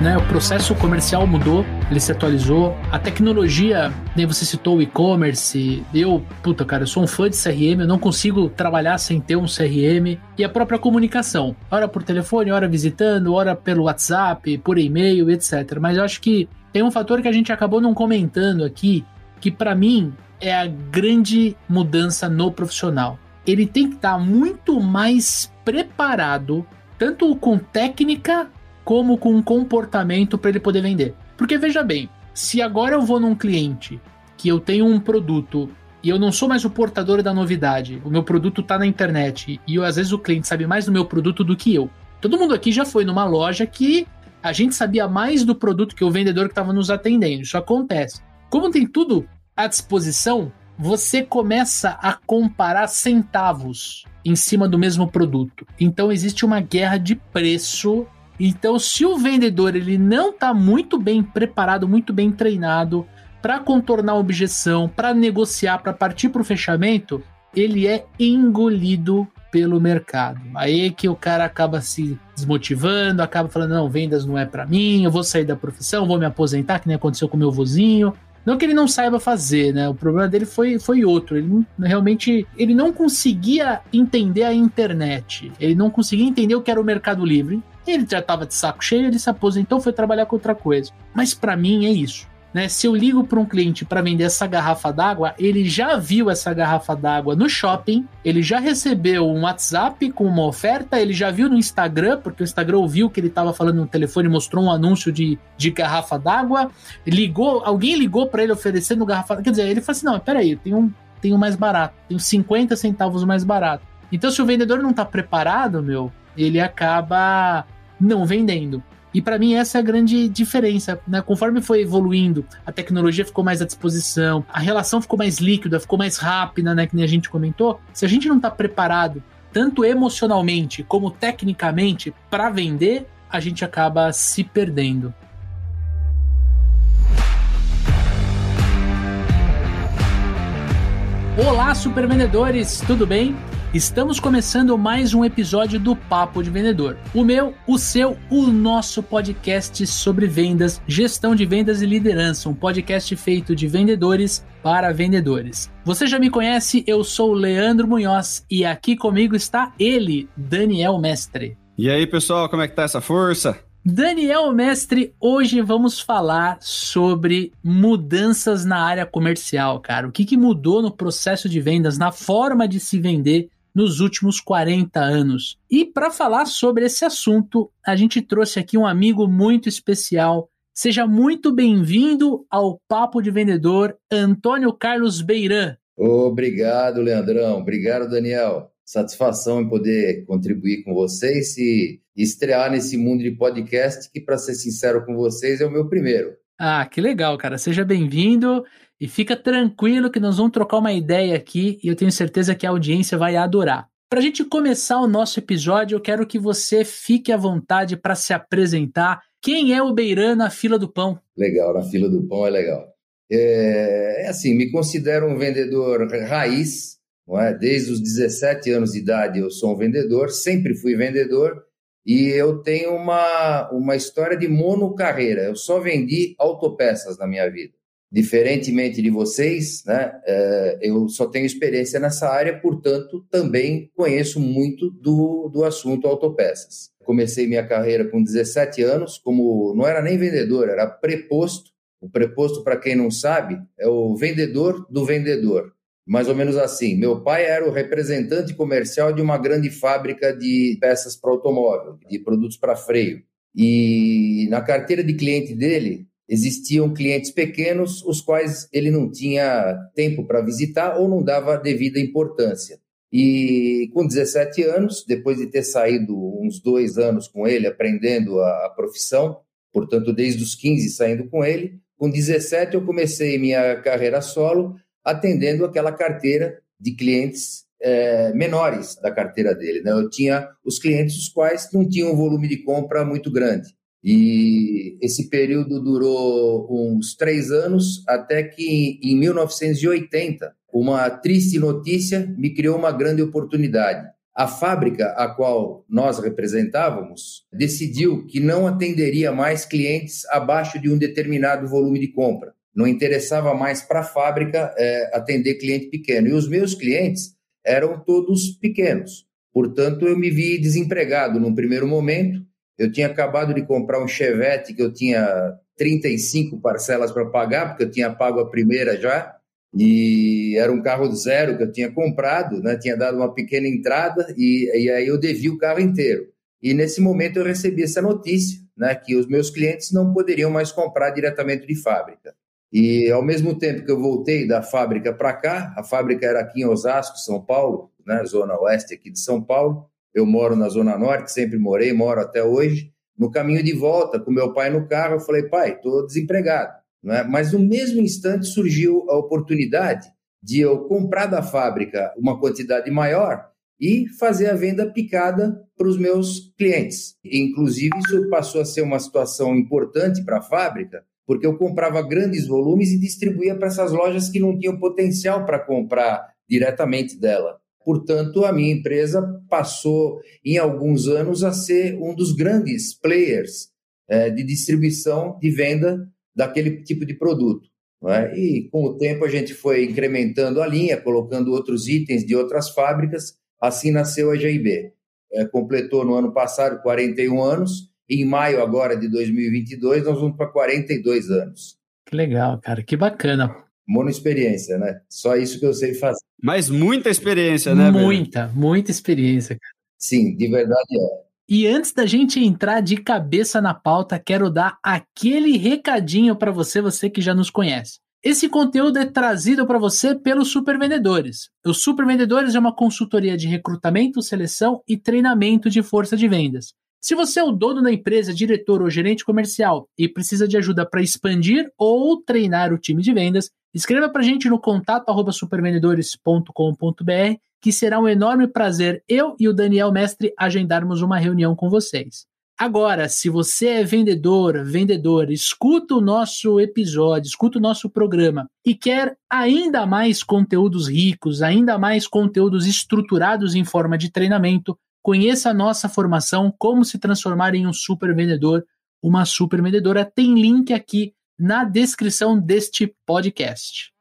né? O processo comercial mudou, ele se atualizou. A tecnologia, nem você citou o e-commerce. Eu, puta, cara, eu sou um fã de CRM, eu não consigo trabalhar sem ter um CRM. E a própria comunicação, hora por telefone, hora visitando, hora pelo WhatsApp, por e-mail, etc. Mas eu acho que tem um fator que a gente acabou não comentando aqui, que para mim é a grande mudança no profissional. Ele tem que estar tá muito mais preparado, tanto com técnica como com comportamento para ele poder vender. Porque veja bem, se agora eu vou num cliente que eu tenho um produto e eu não sou mais o portador da novidade, o meu produto está na internet e eu, às vezes o cliente sabe mais do meu produto do que eu. Todo mundo aqui já foi numa loja que a gente sabia mais do produto que o vendedor que estava nos atendendo. Isso acontece. Como tem tudo à disposição, você começa a comparar centavos em cima do mesmo produto. Então existe uma guerra de preço então, se o vendedor ele não está muito bem preparado, muito bem treinado para contornar a objeção, para negociar, para partir para o fechamento, ele é engolido pelo mercado. Aí que o cara acaba se desmotivando, acaba falando: não, vendas não é para mim, eu vou sair da profissão, vou me aposentar, que nem aconteceu com meu vozinho. Não que ele não saiba fazer, né? O problema dele foi, foi outro. Ele realmente ele não conseguia entender a internet. Ele não conseguia entender o que era o Mercado Livre. Ele já estava de saco cheio, ele se aposentou, foi trabalhar com outra coisa. Mas para mim é isso. Né? Se eu ligo para um cliente para vender essa garrafa d'água, ele já viu essa garrafa d'água no shopping, ele já recebeu um WhatsApp com uma oferta, ele já viu no Instagram, porque o Instagram ouviu que ele estava falando no telefone, mostrou um anúncio de, de garrafa d'água, ligou, alguém ligou para ele oferecendo garrafa, quer dizer, ele falou assim: "Não, peraí, tem um tem um mais barato, tem 50 centavos mais barato". Então, se o vendedor não está preparado, meu, ele acaba não vendendo. E para mim essa é a grande diferença, né? Conforme foi evoluindo, a tecnologia ficou mais à disposição, a relação ficou mais líquida, ficou mais rápida, né? Que nem a gente comentou. Se a gente não está preparado, tanto emocionalmente como tecnicamente, para vender, a gente acaba se perdendo. Olá, super vendedores, tudo bem? Estamos começando mais um episódio do Papo de Vendedor. O meu, o seu, o nosso podcast sobre vendas, gestão de vendas e liderança, um podcast feito de vendedores para vendedores. Você já me conhece, eu sou o Leandro Munhoz e aqui comigo está ele, Daniel Mestre. E aí, pessoal, como é que tá essa força? Daniel Mestre, hoje vamos falar sobre mudanças na área comercial, cara. O que, que mudou no processo de vendas, na forma de se vender nos últimos 40 anos. E para falar sobre esse assunto, a gente trouxe aqui um amigo muito especial. Seja muito bem-vindo ao Papo de Vendedor, Antônio Carlos Beiran. Obrigado, Leandrão. Obrigado, Daniel. Satisfação em poder contribuir com vocês e estrear nesse mundo de podcast, que, para ser sincero com vocês, é o meu primeiro. Ah, que legal, cara. Seja bem-vindo. E fica tranquilo que nós vamos trocar uma ideia aqui e eu tenho certeza que a audiência vai adorar. Para a gente começar o nosso episódio, eu quero que você fique à vontade para se apresentar. Quem é o Beiran na fila do pão? Legal, na fila do pão é legal. É, é assim, me considero um vendedor raiz, não é? desde os 17 anos de idade eu sou um vendedor, sempre fui vendedor e eu tenho uma, uma história de monocarreira. Eu só vendi autopeças na minha vida diferentemente de vocês, né, é, eu só tenho experiência nessa área, portanto, também conheço muito do, do assunto autopeças. Comecei minha carreira com 17 anos, como não era nem vendedor, era preposto. O preposto, para quem não sabe, é o vendedor do vendedor. Mais ou menos assim. Meu pai era o representante comercial de uma grande fábrica de peças para automóvel, de produtos para freio. E na carteira de cliente dele, existiam clientes pequenos, os quais ele não tinha tempo para visitar ou não dava devida importância. E com 17 anos, depois de ter saído uns dois anos com ele, aprendendo a, a profissão, portanto, desde os 15 saindo com ele, com 17 eu comecei minha carreira solo, atendendo aquela carteira de clientes é, menores da carteira dele. Né? Eu tinha os clientes os quais não tinham um volume de compra muito grande. E esse período durou uns três anos, até que em 1980, uma triste notícia me criou uma grande oportunidade. a fábrica a qual nós representávamos decidiu que não atenderia mais clientes abaixo de um determinado volume de compra. Não interessava mais para a fábrica é, atender cliente pequeno. E os meus clientes eram todos pequenos. Portanto, eu me vi desempregado num primeiro momento. Eu tinha acabado de comprar um Chevette que eu tinha 35 parcelas para pagar, porque eu tinha pago a primeira já e era um carro zero que eu tinha comprado, né? tinha dado uma pequena entrada e, e aí eu devia o carro inteiro. E nesse momento eu recebi essa notícia, né, que os meus clientes não poderiam mais comprar diretamente de fábrica. E ao mesmo tempo que eu voltei da fábrica para cá, a fábrica era aqui em Osasco, São Paulo, né, zona oeste aqui de São Paulo. Eu moro na zona norte, sempre morei, moro até hoje. No caminho de volta com meu pai no carro, eu falei: "Pai, estou desempregado". É? Mas no mesmo instante surgiu a oportunidade de eu comprar da fábrica uma quantidade maior e fazer a venda picada para os meus clientes. Inclusive, isso passou a ser uma situação importante para a fábrica, porque eu comprava grandes volumes e distribuía para essas lojas que não tinham potencial para comprar diretamente dela. Portanto, a minha empresa passou, em alguns anos, a ser um dos grandes players é, de distribuição de venda daquele tipo de produto. É? E com o tempo a gente foi incrementando a linha, colocando outros itens de outras fábricas, assim nasceu a GIB. É, completou no ano passado 41 anos, em maio agora de 2022 nós vamos para 42 anos. Que legal, cara, que bacana. Monoexperiência, né? Só isso que eu sei fazer. Mas muita experiência, né? Muita, muita experiência, cara. Sim, de verdade é. E antes da gente entrar de cabeça na pauta, quero dar aquele recadinho para você, você que já nos conhece. Esse conteúdo é trazido para você pelos Super Vendedores. Os Super Vendedores é uma consultoria de recrutamento, seleção e treinamento de força de vendas. Se você é o dono da empresa, diretor ou gerente comercial e precisa de ajuda para expandir ou treinar o time de vendas, escreva para a gente no contato supervendedores.com.br que será um enorme prazer eu e o Daniel Mestre agendarmos uma reunião com vocês. Agora, se você é vendedor, vendedor, escuta o nosso episódio, escuta o nosso programa e quer ainda mais conteúdos ricos, ainda mais conteúdos estruturados em forma de treinamento, conheça a nossa formação Como se transformar em um super vendedor, uma super vendedora. Tem link aqui na descrição deste podcast.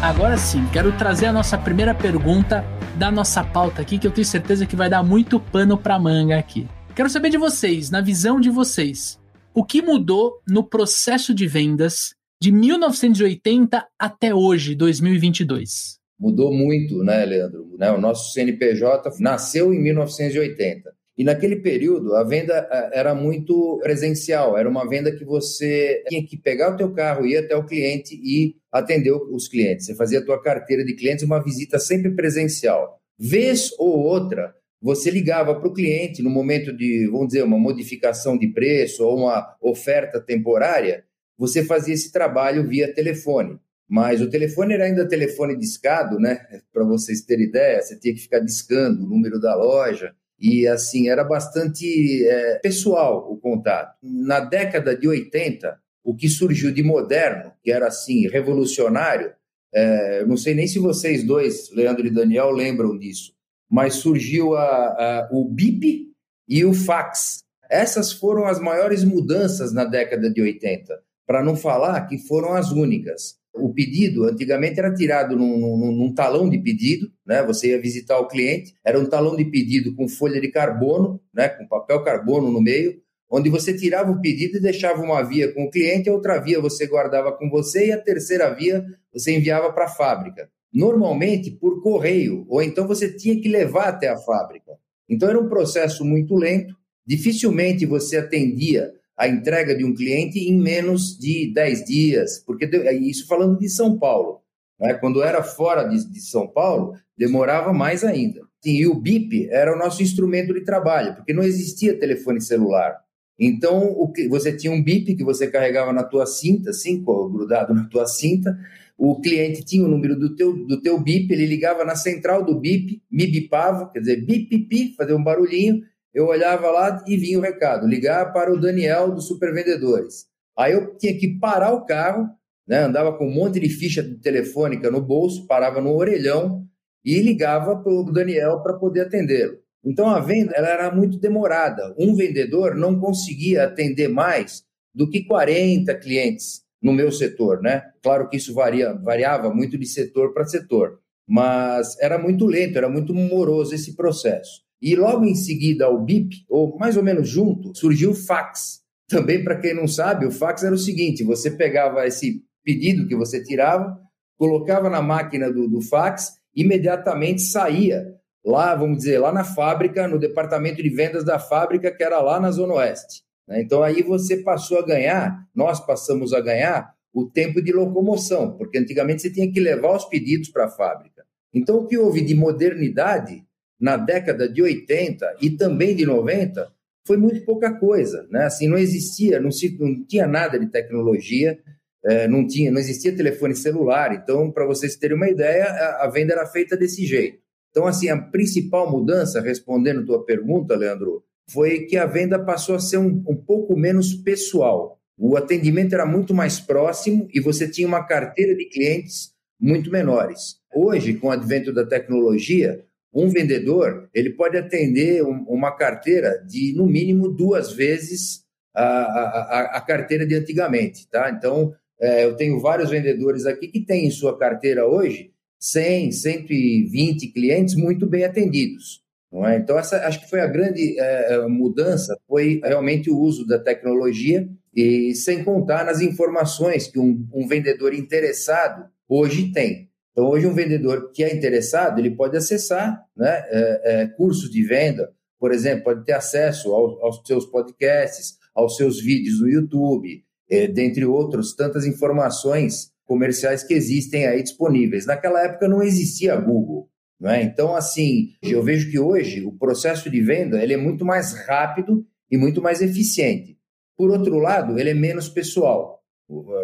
Agora sim, quero trazer a nossa primeira pergunta da nossa pauta aqui, que eu tenho certeza que vai dar muito pano para manga aqui. Quero saber de vocês, na visão de vocês, o que mudou no processo de vendas de 1980 até hoje, 2022? Mudou muito, né, Leandro? Né, o nosso CNPJ nasceu em 1980. E naquele período, a venda eh, era muito presencial, era uma venda que você tinha que pegar o teu carro, ir até o cliente e atender os clientes. Você fazia a tua carteira de clientes, uma visita sempre presencial. Vez ou outra, você ligava para o cliente no momento de, vamos dizer, uma modificação de preço ou uma oferta temporária, você fazia esse trabalho via telefone. Mas o telefone era ainda telefone discado, né? Para vocês terem ideia, você tinha que ficar discando o número da loja. E assim, era bastante é, pessoal o contato. Na década de 80, o que surgiu de moderno, que era assim, revolucionário, é, não sei nem se vocês dois, Leandro e Daniel, lembram disso, mas surgiu a, a, o BIP e o fax. Essas foram as maiores mudanças na década de 80, para não falar que foram as únicas. O pedido antigamente era tirado num, num, num, talão de pedido, né? Você ia visitar o cliente, era um talão de pedido com folha de carbono, né? Com papel carbono no meio, onde você tirava o pedido e deixava uma via com o cliente, a outra via você guardava com você e a terceira via você enviava para a fábrica. Normalmente por correio, ou então você tinha que levar até a fábrica. Então era um processo muito lento, dificilmente você atendia a entrega de um cliente em menos de 10 dias, porque isso falando de São Paulo. Né? Quando era fora de, de, São Paulo, demorava mais ainda. E o BIP era o nosso instrumento de trabalho, porque não existia telefone celular. Então, o que, você tinha um BIP que você carregava na tua cinta, assim, grudado na tua cinta, o cliente tinha o número do teu, do teu BIP, ele ligava na central do BIP, me bipava, quer dizer, bip, bip, fazer um barulhinho, eu olhava lá e vinha o recado: ligar para o Daniel dos Supervendedores. Aí eu tinha que parar o carro, né? andava com um monte de ficha telefônica no bolso, parava no orelhão e ligava para o Daniel para poder atendê-lo. Então a venda ela era muito demorada. Um vendedor não conseguia atender mais do que 40 clientes no meu setor, né? Claro que isso varia, variava muito de setor para setor, mas era muito lento, era muito moroso esse processo. E logo em seguida ao BIP, ou mais ou menos junto, surgiu o fax. Também para quem não sabe, o fax era o seguinte: você pegava esse pedido que você tirava, colocava na máquina do, do fax, imediatamente saía lá, vamos dizer, lá na fábrica, no departamento de vendas da fábrica, que era lá na Zona Oeste. Né? Então aí você passou a ganhar, nós passamos a ganhar o tempo de locomoção, porque antigamente você tinha que levar os pedidos para a fábrica. Então o que houve de modernidade na década de 80 e também de 90 foi muito pouca coisa, né? Assim não existia, não, se, não tinha nada de tecnologia, é, não tinha, não existia telefone celular. Então, para vocês terem uma ideia, a, a venda era feita desse jeito. Então, assim, a principal mudança, respondendo tua pergunta, Leandro, foi que a venda passou a ser um, um pouco menos pessoal. O atendimento era muito mais próximo e você tinha uma carteira de clientes muito menores. Hoje, com o advento da tecnologia, um vendedor ele pode atender um, uma carteira de no mínimo duas vezes a, a, a carteira de antigamente, tá? Então é, eu tenho vários vendedores aqui que têm em sua carteira hoje 100, 120 clientes muito bem atendidos. É? Então, essa acho que foi a grande é, é, mudança, foi realmente o uso da tecnologia e sem contar nas informações que um, um vendedor interessado hoje tem. Então, hoje um vendedor que é interessado, ele pode acessar né, é, é, cursos de venda, por exemplo, pode ter acesso ao, aos seus podcasts, aos seus vídeos no YouTube, é, dentre outros, tantas informações comerciais que existem aí disponíveis. Naquela época não existia Google. Não é? Então, assim, eu vejo que hoje o processo de venda ele é muito mais rápido e muito mais eficiente. Por outro lado, ele é menos pessoal.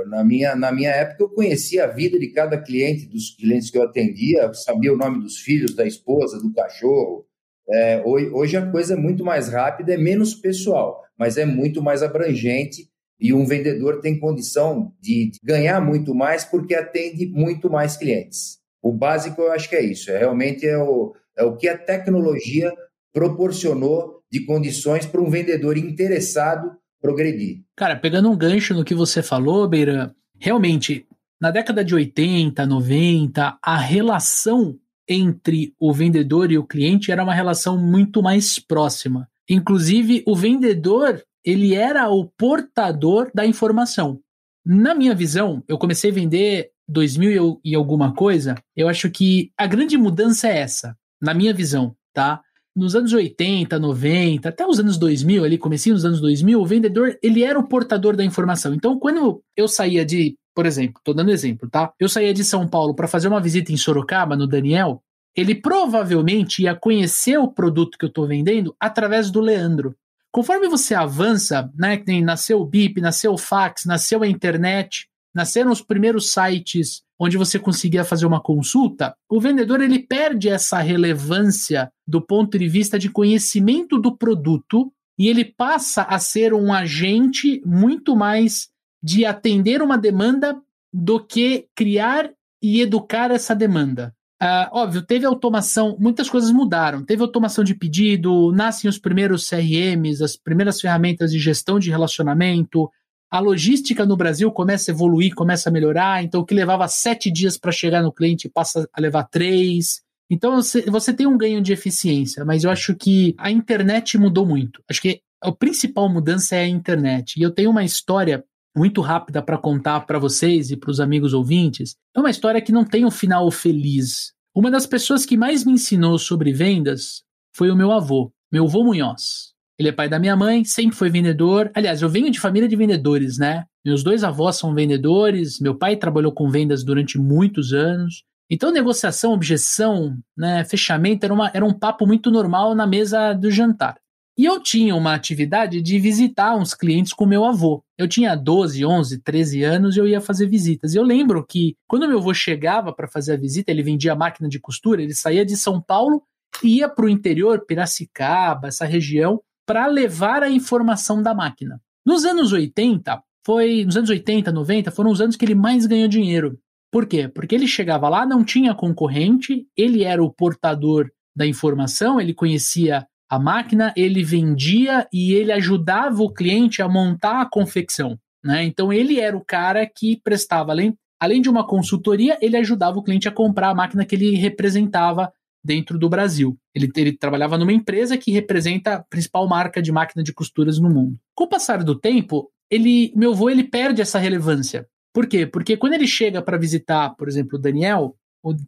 Na minha, na minha época, eu conhecia a vida de cada cliente, dos clientes que eu atendia, sabia o nome dos filhos, da esposa, do cachorro. É, hoje, a coisa é muito mais rápida, é menos pessoal, mas é muito mais abrangente e um vendedor tem condição de ganhar muito mais porque atende muito mais clientes. O básico eu acho que é isso, é, realmente é o, é o que a tecnologia proporcionou de condições para um vendedor interessado progredir. Cara, pegando um gancho no que você falou, Beira, realmente, na década de 80, 90, a relação entre o vendedor e o cliente era uma relação muito mais próxima. Inclusive, o vendedor, ele era o portador da informação. Na minha visão, eu comecei a vender 2000 e alguma coisa, eu acho que a grande mudança é essa, na minha visão, tá? Nos anos 80, 90, até os anos 2000, ali, comecinho dos anos 2000, o vendedor, ele era o portador da informação. Então, quando eu saía de, por exemplo, tô dando exemplo, tá? Eu saía de São Paulo para fazer uma visita em Sorocaba, no Daniel, ele provavelmente ia conhecer o produto que eu estou vendendo através do Leandro. Conforme você avança, né, que nasceu o BIP, nasceu o fax, nasceu a internet, nasceram os primeiros sites onde você conseguia fazer uma consulta, o vendedor ele perde essa relevância do ponto de vista de conhecimento do produto e ele passa a ser um agente muito mais de atender uma demanda do que criar e educar essa demanda. Uh, óbvio, teve automação, muitas coisas mudaram. Teve automação de pedido, nascem os primeiros CRMs, as primeiras ferramentas de gestão de relacionamento, a logística no Brasil começa a evoluir, começa a melhorar. Então, o que levava sete dias para chegar no cliente passa a levar três. Então, você, tem um ganho de eficiência, mas eu acho que a internet mudou muito. Acho que a principal mudança é a internet. E eu tenho uma história muito rápida para contar para vocês e para os amigos ouvintes. É uma história que não tem um final feliz. Uma das pessoas que mais me ensinou sobre vendas foi o meu avô, meu avô Munhoz. Ele é pai da minha mãe, sempre foi vendedor. Aliás, eu venho de família de vendedores, né? Meus dois avós são vendedores, meu pai trabalhou com vendas durante muitos anos. Então, negociação, objeção, né, fechamento era, uma, era um papo muito normal na mesa do jantar. E eu tinha uma atividade de visitar uns clientes com meu avô. Eu tinha 12, 11, 13 anos e eu ia fazer visitas. E eu lembro que quando meu avô chegava para fazer a visita, ele vendia máquina de costura, ele saía de São Paulo e ia para o interior, Piracicaba, essa região, para levar a informação da máquina. Nos anos 80, foi nos anos 80, 90, foram os anos que ele mais ganhou dinheiro. Por quê? Porque ele chegava lá, não tinha concorrente, ele era o portador da informação, ele conhecia a máquina, ele vendia e ele ajudava o cliente a montar a confecção. Né? Então ele era o cara que prestava, além, além de uma consultoria, ele ajudava o cliente a comprar a máquina que ele representava dentro do Brasil. Ele, ele trabalhava numa empresa que representa a principal marca de máquina de costuras no mundo. Com o passar do tempo, ele, meu avô ele perde essa relevância. Por quê? Porque quando ele chega para visitar, por exemplo, o Daniel,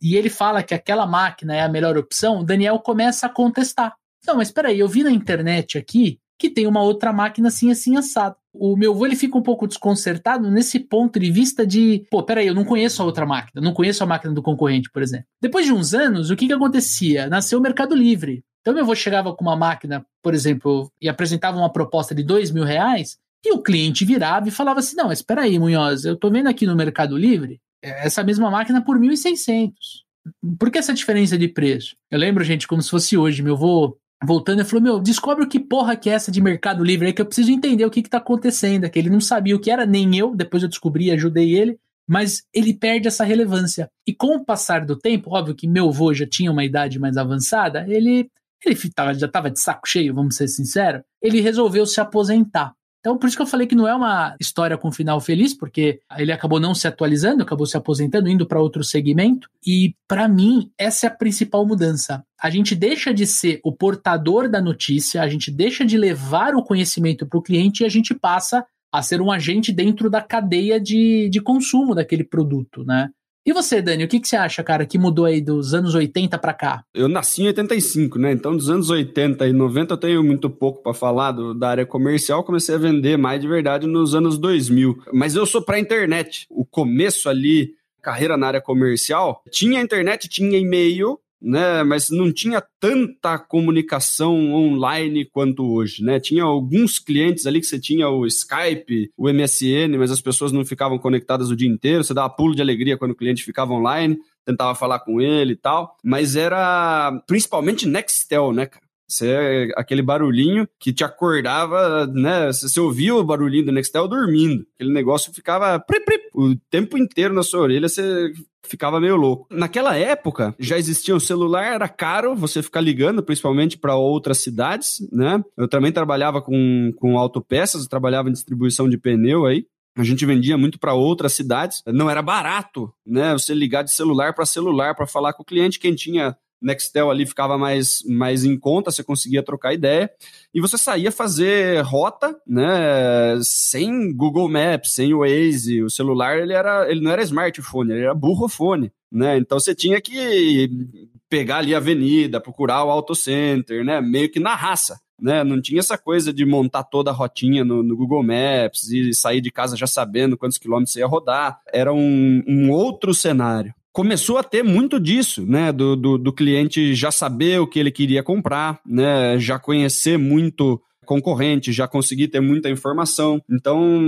e ele fala que aquela máquina é a melhor opção, o Daniel começa a contestar. Não, mas espera aí, eu vi na internet aqui que tem uma outra máquina assim, assim, assado. O meu avô ele fica um pouco desconcertado nesse ponto de vista de, pô, peraí, eu não conheço a outra máquina, não conheço a máquina do concorrente, por exemplo. Depois de uns anos, o que que acontecia? Nasceu o Mercado Livre. Então meu avô chegava com uma máquina, por exemplo, e apresentava uma proposta de dois mil reais, e o cliente virava e falava assim, não, espera aí, Munhoz, eu tô vendo aqui no Mercado Livre essa mesma máquina por 1.600. Por que essa diferença de preço? Eu lembro, gente, como se fosse hoje. Meu avô voltando, ele falou: Meu, descobre o que porra que é essa de Mercado Livre aí, que eu preciso entender o que, que tá acontecendo. Que ele não sabia o que era, nem eu, depois eu descobri ajudei ele, mas ele perde essa relevância. E com o passar do tempo, óbvio que meu avô já tinha uma idade mais avançada, ele, ele tava, já estava de saco cheio, vamos ser sinceros, ele resolveu se aposentar. Então, por isso que eu falei que não é uma história com final feliz, porque ele acabou não se atualizando, acabou se aposentando, indo para outro segmento. E, para mim, essa é a principal mudança. A gente deixa de ser o portador da notícia, a gente deixa de levar o conhecimento para o cliente e a gente passa a ser um agente dentro da cadeia de, de consumo daquele produto, né? E você, Dani, o que, que você acha, cara, que mudou aí dos anos 80 para cá? Eu nasci em 85, né? Então, dos anos 80 e 90 eu tenho muito pouco para falar do, da área comercial. Comecei a vender mais de verdade nos anos 2000. Mas eu sou para internet. O começo ali, carreira na área comercial, tinha internet, tinha e-mail, né? Mas não tinha tanta comunicação online quanto hoje, né? Tinha alguns clientes ali que você tinha o Skype, o MSN, mas as pessoas não ficavam conectadas o dia inteiro. Você dava pulo de alegria quando o cliente ficava online, tentava falar com ele e tal. Mas era principalmente Nextel, né, cara? Você, aquele barulhinho que te acordava, né? Você ouvia o barulhinho do Nextel dormindo. Aquele negócio ficava pri, pri, o tempo inteiro na sua orelha, você ficava meio louco. Naquela época, já existia um celular, era caro você ficar ligando, principalmente para outras cidades, né? Eu também trabalhava com, com autopeças, trabalhava em distribuição de pneu aí. A gente vendia muito para outras cidades. Não era barato, né? Você ligar de celular para celular para falar com o cliente. Quem tinha Nextel ali ficava mais, mais em conta, você conseguia trocar ideia, e você saía fazer rota, né, sem Google Maps, sem Waze, o celular ele, era, ele não era smartphone, ele era burrofone, né, então você tinha que pegar ali a avenida, procurar o auto center, né, meio que na raça, né, não tinha essa coisa de montar toda a rotinha no, no, Google Maps e sair de casa já sabendo quantos quilômetros você ia rodar. Era um, um outro cenário começou a ter muito disso, né? Do, do, do, cliente já saber o que ele queria comprar, né? Já conhecer muito concorrente, já consegui ter muita informação. Então,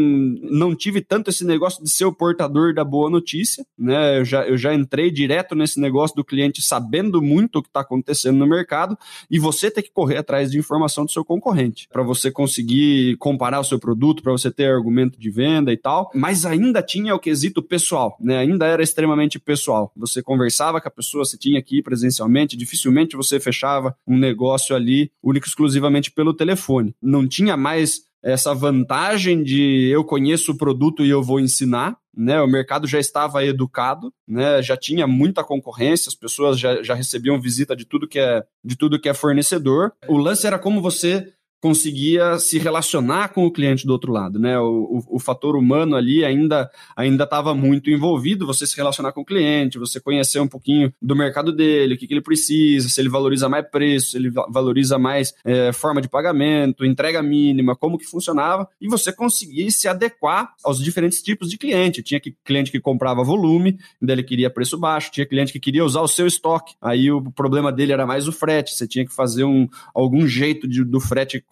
não tive tanto esse negócio de ser o portador da boa notícia, né? Eu já, eu já entrei direto nesse negócio do cliente sabendo muito o que está acontecendo no mercado e você ter que correr atrás de informação do seu concorrente para você conseguir comparar o seu produto, para você ter argumento de venda e tal. Mas ainda tinha o quesito pessoal, né? Ainda era extremamente pessoal. Você conversava com a pessoa, você tinha que ir presencialmente, dificilmente você fechava um negócio ali único exclusivamente pelo telefone telefone. Não tinha mais essa vantagem de eu conheço o produto e eu vou ensinar, né? O mercado já estava educado, né? Já tinha muita concorrência, as pessoas já, já recebiam visita de tudo que é de tudo que é fornecedor. O lance era como você conseguia se relacionar com o cliente do outro lado, né? O, o, o fator humano ali ainda ainda estava muito envolvido, você se relacionar com o cliente, você conhecer um pouquinho do mercado dele, o que, que ele precisa, se ele valoriza mais preço, se ele valoriza mais é, forma de pagamento, entrega mínima, como que funcionava, e você conseguir se adequar aos diferentes tipos de cliente. Tinha que, cliente que comprava volume, daí ele queria preço baixo, tinha cliente que queria usar o seu estoque, aí o problema dele era mais o frete, você tinha que fazer um, algum jeito de, do frete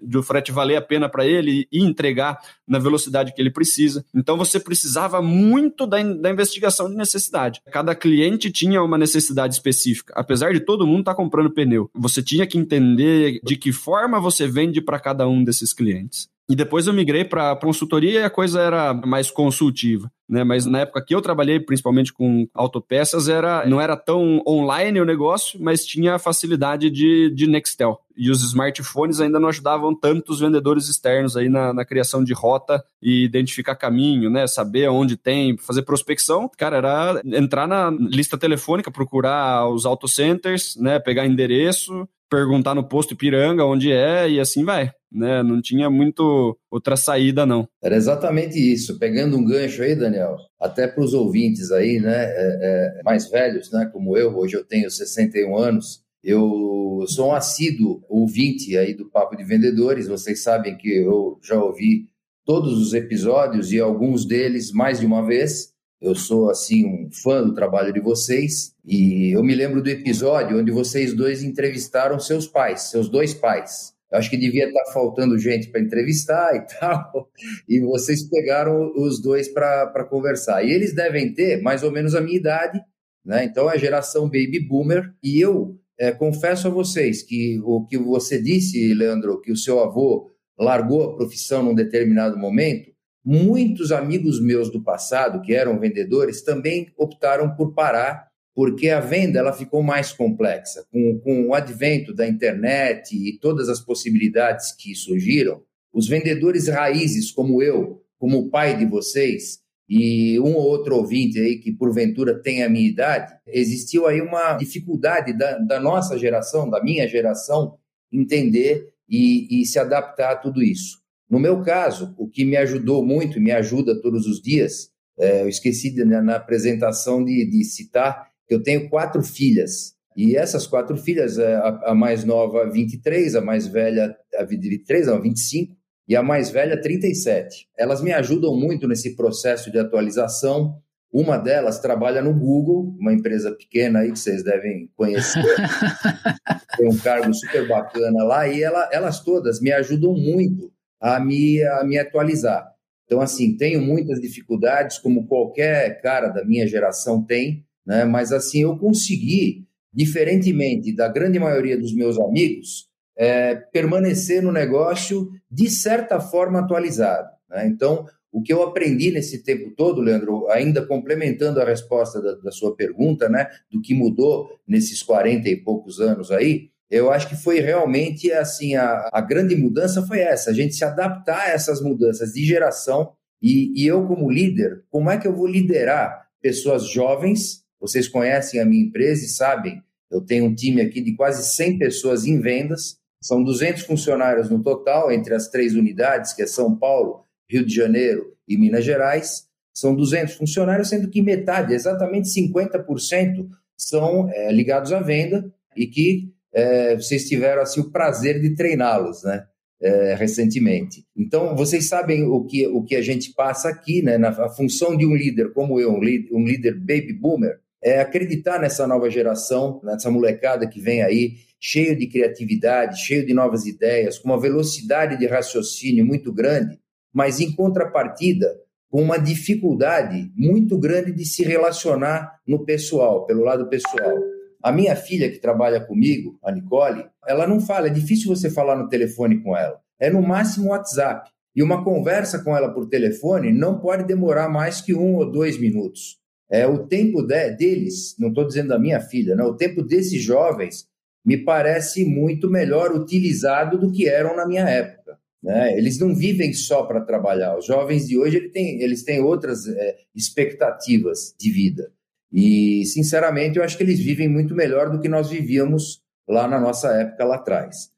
do frete valer a pena para ele e entregar na velocidade que ele precisa. Então você precisava muito da, da investigação de necessidade. Cada cliente tinha uma necessidade específica. Apesar de todo mundo estar tá comprando pneu, você tinha que entender de que forma você vende para cada um desses clientes. E depois eu migrei para consultoria e a coisa era mais consultiva. Né, mas na época que eu trabalhei, principalmente com autopeças, era, não era tão online o negócio, mas tinha a facilidade de, de Nextel. E os smartphones ainda não ajudavam tanto os vendedores externos aí na, na criação de rota e identificar caminho, né? Saber onde tem, fazer prospecção. Cara, era entrar na lista telefônica, procurar os auto centers, né? Pegar endereço, perguntar no posto Ipiranga onde é e assim vai. Né? Não tinha muito outra saída, não. Era exatamente isso. Pegando um gancho aí, Daniel, até para os ouvintes aí, né, é, é, mais velhos, né, como eu, hoje eu tenho 61 anos, eu sou um assíduo ouvinte aí do Papo de Vendedores. Vocês sabem que eu já ouvi todos os episódios e alguns deles mais de uma vez. Eu sou assim um fã do trabalho de vocês e eu me lembro do episódio onde vocês dois entrevistaram seus pais, seus dois pais. Eu acho que devia estar faltando gente para entrevistar e tal, e vocês pegaram os dois para conversar. E eles devem ter mais ou menos a minha idade, né? Então é a geração baby boomer. E eu é, confesso a vocês que o que você disse, Leandro, que o seu avô largou a profissão num determinado momento, Muitos amigos meus do passado, que eram vendedores, também optaram por parar, porque a venda ela ficou mais complexa. Com, com o advento da internet e todas as possibilidades que surgiram, os vendedores raízes, como eu, como o pai de vocês, e um ou outro ouvinte aí que porventura tem a minha idade, existiu aí uma dificuldade da, da nossa geração, da minha geração, entender e, e se adaptar a tudo isso. No meu caso, o que me ajudou muito me ajuda todos os dias, é, eu esqueci de, na apresentação de, de, citar eu tenho quatro filhas. E essas quatro filhas, é, a, a mais nova, 23, a mais velha, a 23, não, 25, e a mais velha, 37. Elas me ajudam muito nesse processo de atualização. Uma delas trabalha no Google, uma empresa pequena aí que vocês devem conhecer. Tem um cargo super bacana lá, e ela, elas todas me ajudam muito a me, a me atualizar. Então, assim, tenho muitas dificuldades, como qualquer cara da minha geração tem, né? mas, assim, eu consegui, diferentemente da grande maioria dos meus amigos, é, permanecer no negócio de certa forma atualizado. Né? Então, o que eu aprendi nesse tempo todo, Leandro, ainda complementando a resposta da, da sua pergunta, né, do que mudou nesses 40 e poucos anos aí, eu acho que foi realmente assim a, a grande mudança foi essa, a gente se adaptar a essas mudanças de geração e, e eu como líder, como é que eu vou liderar pessoas jovens? Vocês conhecem a minha empresa e sabem, eu tenho um time aqui de quase 100 pessoas em vendas, são 200 funcionários no total entre as três unidades, que é São Paulo, Rio de Janeiro e Minas Gerais. São 200 funcionários, sendo que metade, exatamente 50%, são é, ligados à venda e que é, vocês tiveram assim o prazer de treiná-los, né? É, recentemente. Então, vocês sabem o que, o que a gente passa aqui, né? Na a função de um líder como eu, um um líder baby boomer, é acreditar nessa nova geração, nessa molecada que vem aí, cheio de criatividade, cheio de novas ideias, com uma velocidade de raciocínio muito grande, mas em contrapartida, com uma dificuldade muito grande de se relacionar no pessoal, pelo lado pessoal. A minha filha que trabalha comigo, a Nicole, ela não fala, é difícil você falar no telefone com ela. É no máximo WhatsApp. E uma conversa com ela por telefone não pode demorar mais que um ou dois minutos. É o tempo de, deles, não estou dizendo da minha filha, não, o tempo desses jovens me parece muito melhor utilizado do que eram na minha época. Né? Eles não vivem só para trabalhar. Os jovens de hoje eles têm, eles têm outras é, expectativas de vida. E, sinceramente, eu acho que eles vivem muito melhor do que nós vivíamos lá na nossa época lá atrás.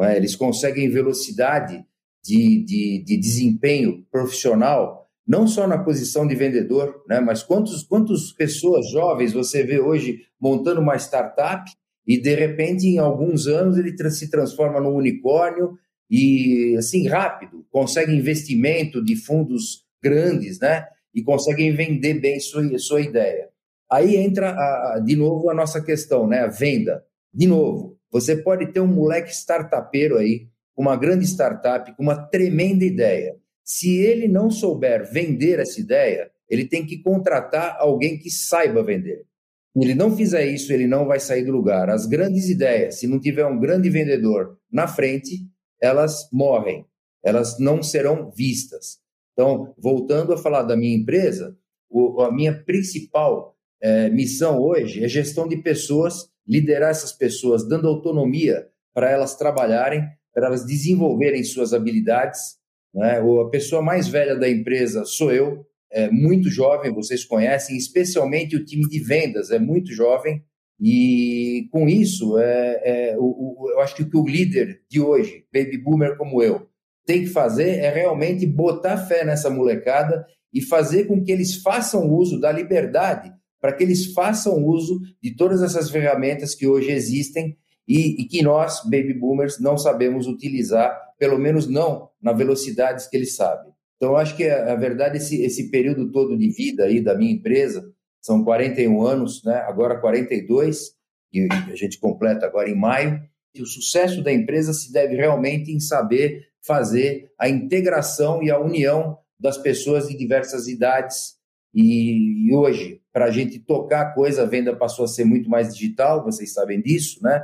É? Eles conseguem velocidade de, de, de, desempenho profissional, não só na posição de vendedor, né? mas quantos, quantas pessoas jovens você vê hoje montando uma startup e, de repente, em alguns anos, ele se transforma num unicórnio e, assim, rápido, consegue investimento de fundos grandes, né? E conseguem vender bem sua, sua ideia. Aí entra a, de novo a nossa questão, né? A venda. De novo, você pode ter um moleque startupeiro aí, uma grande startup, com uma tremenda ideia. Se ele não souber vender essa ideia, ele tem que contratar alguém que saiba vender. Se ele não fizer isso, ele não vai sair do lugar. As grandes ideias, se não tiver um grande vendedor na frente, elas morrem. elas não serão vistas. Então, voltando a falar da minha empresa, a minha principal é, missão hoje é gestão de pessoas, liderar essas pessoas, dando autonomia para elas trabalharem, para elas desenvolverem suas habilidades. Né? A pessoa mais velha da empresa sou eu, é muito jovem, vocês conhecem, especialmente o time de vendas é muito jovem. E com isso, é, é o, o, eu acho que o que o líder de hoje, baby boomer como eu, tem que fazer é realmente botar fé nessa molecada e fazer com que eles façam uso da liberdade, para que eles façam uso de todas essas ferramentas que hoje existem e, e, que nós, baby boomers, não sabemos utilizar, pelo menos não na velocidade que eles sabem. Então, acho que a, a verdade, esse, esse período todo de vida aí da minha empresa, são 41 anos, né? agora 42, e a gente completa agora em maio, e o sucesso da empresa se deve realmente em saber fazer a integração e a união das pessoas de diversas idades. E, e hoje, para a gente tocar a coisa, a venda passou a ser muito mais digital, vocês sabem disso, né?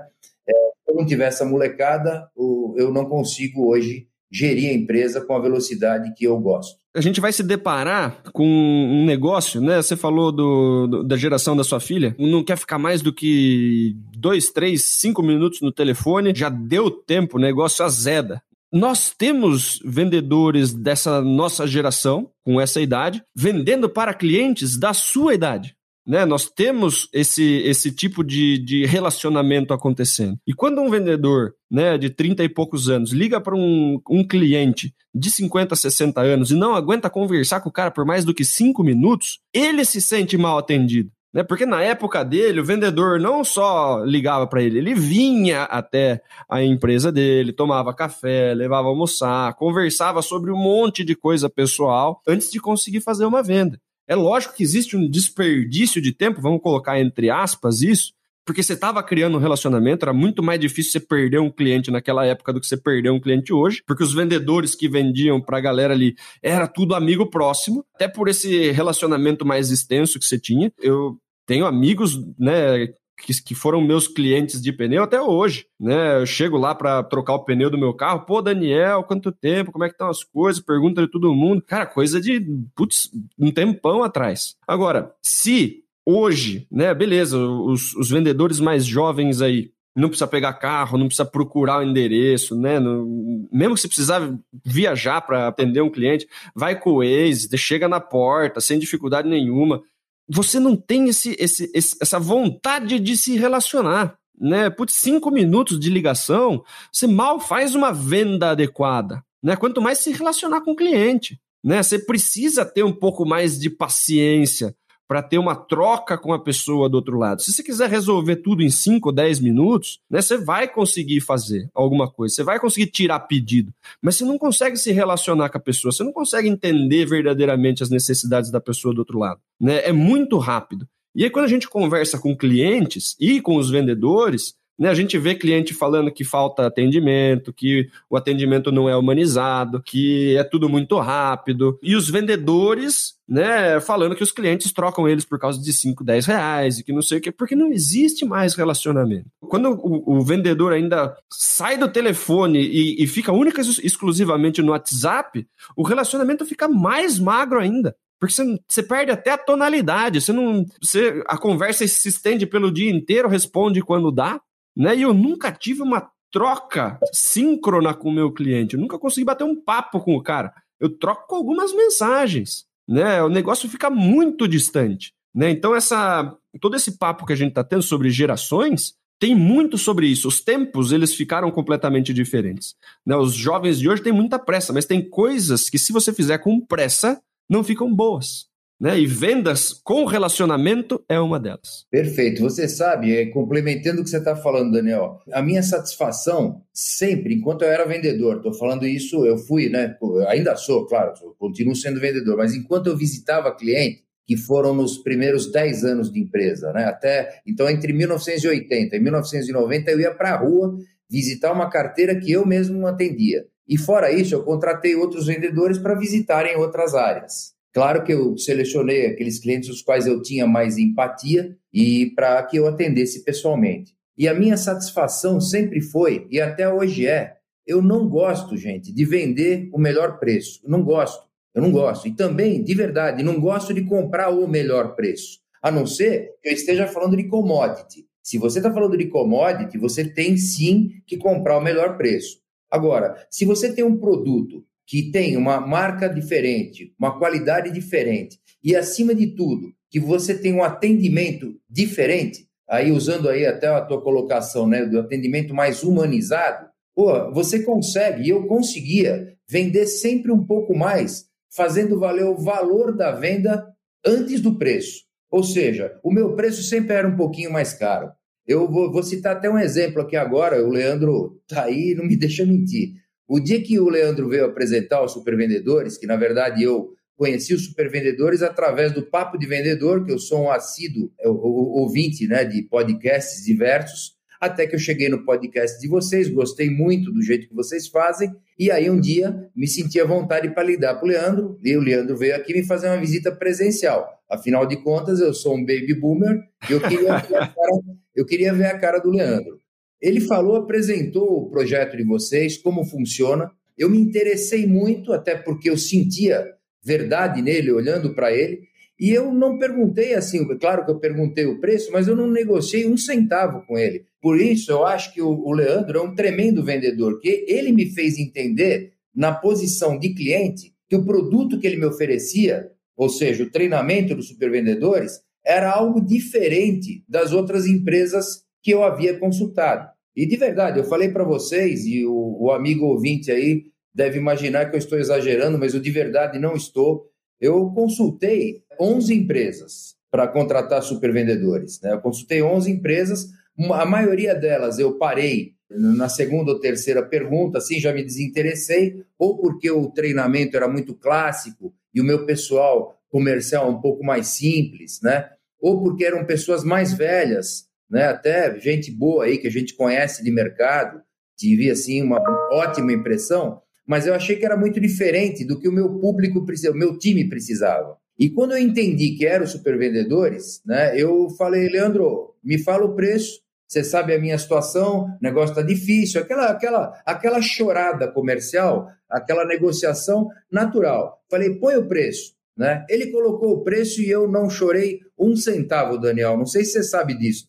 Não tiver essa molecada, eu não consigo hoje gerir a empresa com a velocidade que eu gosto. A gente vai se deparar com um negócio, né? Você falou do, do, da geração da sua filha, não quer ficar mais do que dois, três, cinco minutos no telefone, já deu tempo, o negócio azeda. Nós temos vendedores dessa nossa geração, com essa idade, vendendo para clientes da sua idade. Né? Nós temos esse, esse tipo de, de relacionamento acontecendo. E quando um vendedor né, de 30 e poucos anos liga para um, um cliente de 50, 60 anos e não aguenta conversar com o cara por mais do que 5 minutos, ele se sente mal atendido. Né? Porque na época dele, o vendedor não só ligava para ele, ele vinha até a empresa dele, tomava café, levava almoçar, conversava sobre um monte de coisa pessoal antes de conseguir fazer uma venda. É lógico que existe um desperdício de tempo, vamos colocar entre aspas isso, porque você estava criando um relacionamento, era muito mais difícil você perder um cliente naquela época do que você perder um cliente hoje, porque os vendedores que vendiam para a galera ali era tudo amigo próximo, até por esse relacionamento mais extenso que você tinha. Eu tenho amigos, né, que, que foram meus clientes de pneu até hoje, né? Eu chego lá para trocar o pneu do meu carro, pô, Daniel, quanto tempo, como é que estão as coisas? Pergunta de todo mundo. Cara, coisa de, putz, um tempão atrás. Agora, se hoje, né, beleza, os, os vendedores mais jovens aí, não precisa pegar carro, não precisa procurar o endereço, né? Não, mesmo que você precisar viajar para atender um cliente, vai com o Waze, chega na porta, sem dificuldade nenhuma você não tem esse, esse, essa vontade de se relacionar. Né? Putz, cinco minutos de ligação, você mal faz uma venda adequada. Né? Quanto mais se relacionar com o cliente. Né? Você precisa ter um pouco mais de paciência para ter uma troca com a pessoa do outro lado. Se você quiser resolver tudo em 5 ou 10 minutos, né, você vai conseguir fazer alguma coisa, você vai conseguir tirar pedido, mas você não consegue se relacionar com a pessoa, você não consegue entender verdadeiramente as necessidades da pessoa do outro lado. Né? É muito rápido. E aí, quando a gente conversa com clientes e com os vendedores, né, a gente vê cliente falando que falta atendimento, que o atendimento não é humanizado, que é tudo muito rápido. E os vendedores né, falando que os clientes trocam eles por causa de 5, 10 reais e que não sei o quê, porque não existe mais relacionamento. Quando o, o vendedor ainda sai do telefone e, e fica única e exclusivamente no WhatsApp, o relacionamento fica mais magro ainda. Porque você, você, perde até a tonalidade, você não. Você, a conversa se estende pelo dia inteiro, responde quando dá né? E eu nunca tive uma troca síncrona com o meu cliente. Eu nunca consegui bater um papo com o cara. Eu troco algumas mensagens, né? O negócio fica muito distante, né? Então essa todo esse papo que a gente está tendo sobre gerações tem muito sobre isso. Os tempos eles ficaram completamente diferentes. Né? Os jovens de hoje têm muita pressa, mas tem coisas que se você fizer com pressa não ficam boas. Né? E vendas com relacionamento é uma delas. Perfeito. Você sabe, é, complementando o que você está falando, Daniel, a minha satisfação sempre, enquanto eu era vendedor, estou falando isso, eu fui, né? Ainda sou, claro, continuo sendo vendedor, mas enquanto eu visitava cliente, que foram nos primeiros 10 anos de empresa, né? Até então, entre 1980 e 1990, eu ia para a rua visitar uma carteira que eu mesmo atendia. E fora isso, eu contratei outros vendedores para visitarem outras áreas. Claro que eu selecionei aqueles clientes os quais eu tinha mais empatia e para que eu atendesse pessoalmente. E a minha satisfação sempre foi, e até hoje é, eu não gosto, gente, de vender o melhor preço. Eu não gosto. Eu não gosto. E também, de verdade, não gosto de comprar o melhor preço. A não ser que eu esteja falando de commodity. Se você está falando de commodity, você tem sim que comprar o melhor preço. Agora, se você tem um produto que tem uma marca diferente, uma qualidade diferente e, acima de tudo, que você tem um atendimento diferente, aí usando aí até a tua colocação, né, do atendimento mais humanizado, pô, você consegue, e eu conseguia, vender sempre um pouco mais, fazendo valer o valor da venda antes do preço. Ou seja, o meu preço sempre era um pouquinho mais caro. Eu vou, vou citar até um exemplo aqui agora, o Leandro tá aí, não me deixa mentir. O dia que o Leandro veio apresentar os supervendedores, que na verdade eu conheci os supervendedores através do Papo de Vendedor, que eu sou um assíduo ouvinte né, de podcasts diversos, até que eu cheguei no podcast de vocês, gostei muito do jeito que vocês fazem, e aí um dia me senti à vontade para lidar com o Leandro, e o Leandro veio aqui me fazer uma visita presencial. Afinal de contas, eu sou um baby boomer, e eu queria ver a cara, eu queria ver a cara do Leandro. Ele falou, apresentou o projeto de vocês, como funciona. Eu me interessei muito, até porque eu sentia verdade nele, olhando para ele. E eu não perguntei assim, claro que eu perguntei o preço, mas eu não negociei um centavo com ele. Por isso, eu acho que o, Leandro é um tremendo vendedor, que ele me fez entender, na posição de cliente, que o produto que ele me oferecia, ou seja, o treinamento dos supervendedores, era algo diferente das outras empresas que eu havia consultado. E de verdade, eu falei para vocês, e o, o amigo ouvinte aí deve imaginar que eu estou exagerando, mas eu de verdade não estou. Eu consultei 11 empresas para contratar supervendedores. Né? Eu consultei 11 empresas, a maioria delas eu parei na segunda ou terceira pergunta, assim já me desinteressei, ou porque o treinamento era muito clássico e o meu pessoal comercial um pouco mais simples, né? Ou porque eram pessoas mais velhas, né? Até gente boa aí que a gente conhece de mercado, tive assim uma ótima impressão, mas eu achei que era muito diferente do que o meu público precisava, o meu time precisava. E quando eu entendi que eram supervendedores, né, eu falei, Leandro, me fala o preço, você sabe a minha situação, o negócio está difícil, aquela, aquela, aquela chorada comercial, aquela negociação natural. Falei, põe o preço. Né? Ele colocou o preço e eu não chorei um centavo, Daniel. Não sei se você sabe disso.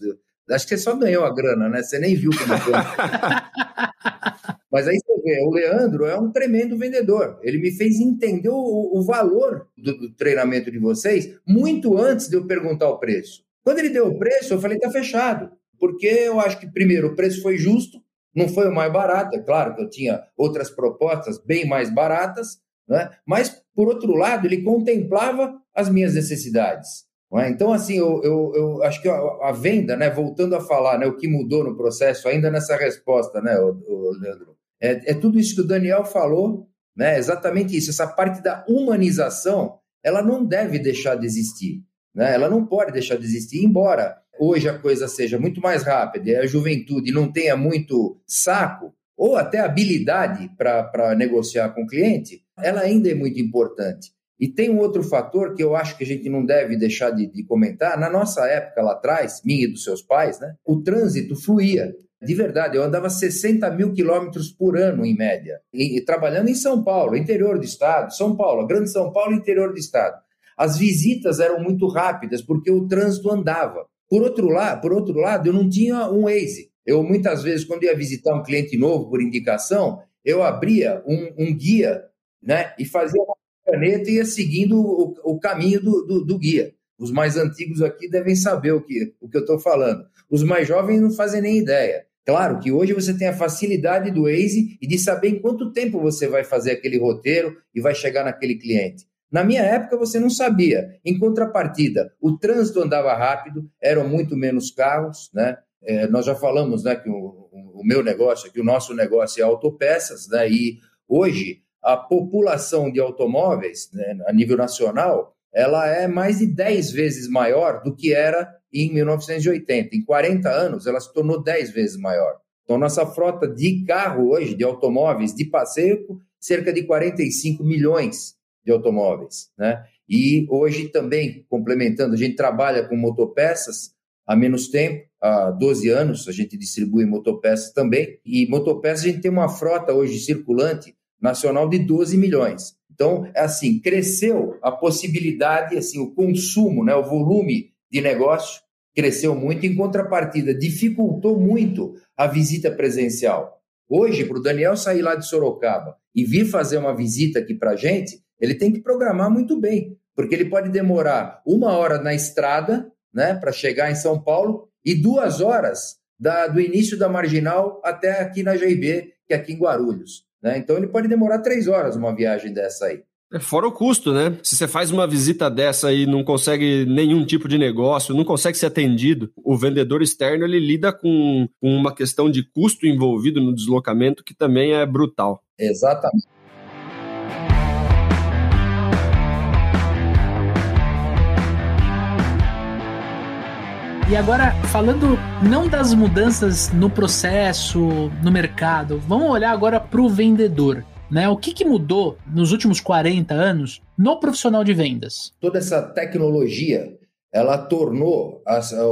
Acho que você só ganhou a grana, né? Você nem viu como foi. Mas aí você vê, o Leandro é um tremendo vendedor. Ele me fez entender o, o valor do, do, treinamento de vocês muito antes de eu perguntar o preço. Quando ele deu o preço, eu falei, tá fechado. Porque eu acho que, primeiro, o preço foi justo, não foi o mais barato. É claro que eu tinha outras propostas bem mais baratas, né? mas, por outro lado, ele contemplava as minhas necessidades. É? Então, assim, eu, eu, eu, acho que a, venda, né, voltando a falar, né, o que mudou no processo, ainda nessa resposta, né, o, o Leandro, é, é, tudo isso que o Daniel falou, né, exatamente isso. Essa parte da humanização, ela não deve deixar de existir, né, ela não pode deixar de existir, embora hoje a coisa seja muito mais rápida e a juventude não tenha muito saco ou até habilidade para negociar com o cliente, ela ainda é muito importante. E tem um outro fator que eu acho que a gente não deve deixar de, de, comentar. Na nossa época lá atrás, minha e dos seus pais, né, o trânsito fluía. De verdade, eu andava 60 mil quilômetros por ano, em média, e, e, trabalhando em São Paulo, interior do estado, São Paulo, Grande São Paulo, interior do estado. As visitas eram muito rápidas, porque o trânsito andava. Por outro lado, por outro lado eu não tinha um Waze. Eu, muitas vezes, quando ia visitar um cliente novo por indicação, eu abria um, um guia né, e fazia uma caneta e ia seguindo o, o caminho do, do, do, guia. Os mais antigos aqui devem saber o que, o que eu estou falando. Os mais jovens não fazem nem ideia. Claro que hoje você tem a facilidade do Waze e de saber em quanto tempo você vai fazer aquele roteiro e vai chegar naquele cliente. Na minha época você não sabia. Em contrapartida, o trânsito andava rápido, eram muito menos carros, né? É, nós já falamos, né, que o, o, meu negócio, que o nosso negócio é autopeças, né? E hoje a população de automóveis né, a nível nacional ela é mais de 10 vezes maior do que era em 1980. Em 40 anos, ela se tornou 10 vezes maior. Então, nossa frota de carro hoje, de automóveis de passeio, cerca de 45 milhões de automóveis. Né? E hoje também, complementando, a gente trabalha com motopeças, há menos tempo, há 12 anos, a gente distribui motopeças também, e motopeças a gente tem uma frota hoje circulante nacional de 12 milhões. Então, é assim, cresceu a possibilidade, assim, o consumo, né, o volume de negócio cresceu muito, em contrapartida, dificultou muito a visita presencial. Hoje, para o Daniel sair lá de Sorocaba e vir fazer uma visita aqui para a gente, ele tem que programar muito bem, porque ele pode demorar uma hora na estrada, né, para chegar em São Paulo, e duas horas da, do início da marginal até aqui na GIB, que é aqui em Guarulhos. Né? Então ele pode demorar três horas uma viagem dessa aí. É fora o custo, né? Se você faz uma visita dessa e não consegue nenhum tipo de negócio, não consegue ser atendido, o vendedor externo ele lida com uma questão de custo envolvido no deslocamento que também é brutal. Exatamente. E agora, falando não das mudanças no processo, no mercado, vamos olhar agora para o vendedor. Né? O que, que mudou nos últimos 40 anos no profissional de vendas? Toda essa tecnologia ela tornou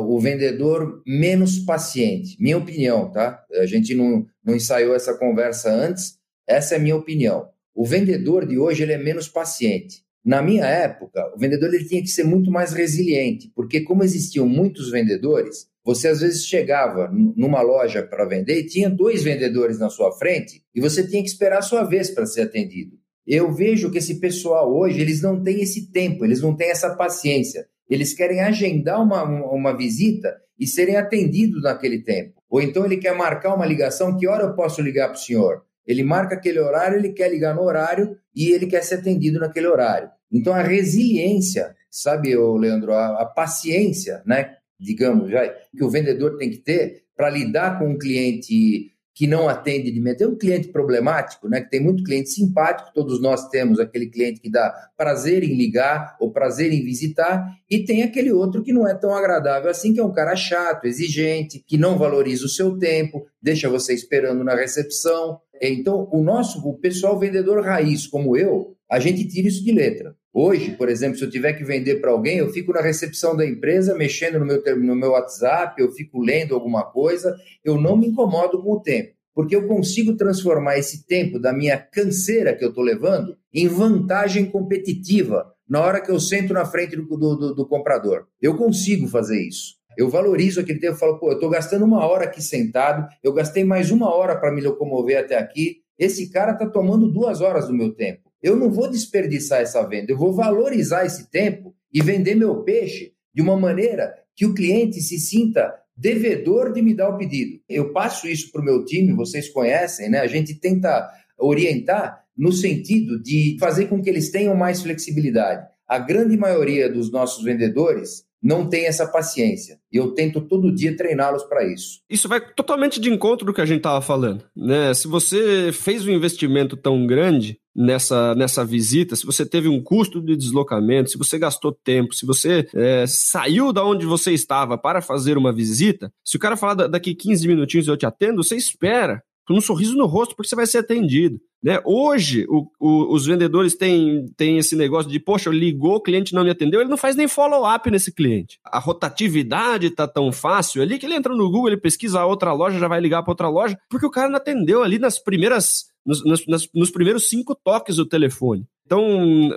o vendedor menos paciente. Minha opinião, tá? A gente não, não ensaiou essa conversa antes, essa é minha opinião. O vendedor de hoje ele é menos paciente. Na minha época, o vendedor ele tinha que ser muito mais resiliente, porque como existiam muitos vendedores, você às vezes chegava numa loja para vender e tinha dois vendedores na sua frente e você tinha que esperar a sua vez para ser atendido. Eu vejo que esse pessoal hoje, eles não têm esse tempo, eles não têm essa paciência. Eles querem agendar uma, uma visita e serem atendidos naquele tempo. Ou então ele quer marcar uma ligação, que hora eu posso ligar para o senhor? Ele marca aquele horário, ele quer ligar no horário e ele quer ser atendido naquele horário. Então, a resiliência, sabe, Leandro, a, a paciência, né, digamos, já, que o vendedor tem que ter para lidar com um cliente que não atende de medo. Tem um cliente problemático, né? Que tem muito cliente simpático, todos nós temos aquele cliente que dá prazer em ligar ou prazer em visitar, e tem aquele outro que não é tão agradável assim, que é um cara chato, exigente, que não valoriza o seu tempo, deixa você esperando na recepção. Então, o nosso, o pessoal vendedor raiz, como eu, a gente tira isso de letra. Hoje, por exemplo, se eu tiver que vender para alguém, eu fico na recepção da empresa, mexendo no meu, no meu WhatsApp, eu fico lendo alguma coisa, eu não me incomodo com o tempo, porque eu consigo transformar esse tempo da minha canseira que eu estou levando em vantagem competitiva na hora que eu sento na frente do, do, do comprador. Eu consigo fazer isso. Eu valorizo aquele tempo, eu falo, pô, eu estou gastando uma hora aqui sentado, eu gastei mais uma hora para me locomover até aqui, esse cara está tomando duas horas do meu tempo. Eu não vou desperdiçar essa venda, eu vou valorizar esse tempo e vender meu peixe de uma maneira que o cliente se sinta devedor de me dar o pedido. Eu passo isso para o meu time, vocês conhecem, né? A gente tenta orientar no sentido de fazer com que eles tenham mais flexibilidade. A grande maioria dos nossos vendedores não tem essa paciência. E eu tento todo dia treiná-los para isso. Isso vai totalmente de encontro do que a gente estava falando. Né? Se você fez um investimento tão grande nessa, nessa visita, se você teve um custo de deslocamento, se você gastou tempo, se você é, saiu da onde você estava para fazer uma visita, se o cara falar daqui 15 minutinhos eu te atendo, você espera com um sorriso no rosto, porque você vai ser atendido. Né? Hoje, o, o, os vendedores têm, têm esse negócio de, poxa, ligou, o cliente não me atendeu, ele não faz nem follow-up nesse cliente. A rotatividade tá tão fácil ali que ele entra no Google, ele pesquisa a outra loja, já vai ligar para outra loja, porque o cara não atendeu ali nas primeiras, nos, nos, nos primeiros cinco toques do telefone. Então,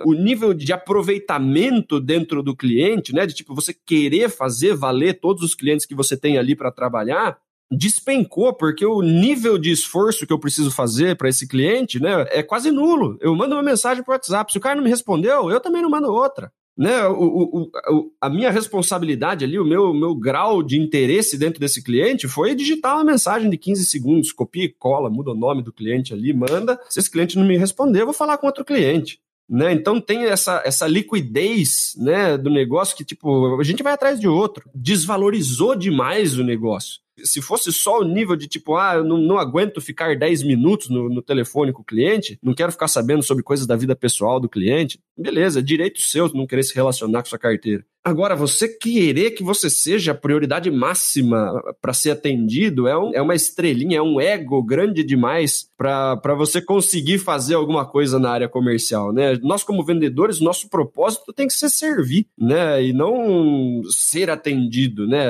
o nível de aproveitamento dentro do cliente, né, de tipo você querer fazer valer todos os clientes que você tem ali para trabalhar, despencou, porque o nível de esforço que eu preciso fazer para esse cliente, né, é quase nulo. Eu mando uma mensagem para WhatsApp, se o cara não me respondeu, eu também não mando outra. Né, o, o, o, a minha responsabilidade ali, o meu, meu grau de interesse dentro desse cliente foi digitar uma mensagem de 15 segundos, copia e cola, muda o nome do cliente ali, manda. Se esse cliente não me responder, eu vou falar com outro cliente. Né? Então tem essa, essa liquidez né, do negócio que, tipo, a gente vai atrás de outro. Desvalorizou demais o negócio. Se fosse só o nível de tipo, ah, eu não, não aguento ficar 10 minutos no, no, telefone com o cliente, não quero ficar sabendo sobre coisas da vida pessoal do cliente, beleza, direito seu não querer se relacionar com sua carteira. Agora, você querer que você seja a prioridade máxima para ser atendido é, um, é uma estrelinha, é um ego grande demais para você conseguir fazer alguma coisa na área comercial, né? Nós, como vendedores, nosso propósito tem que ser servir, né? E não ser atendido, né?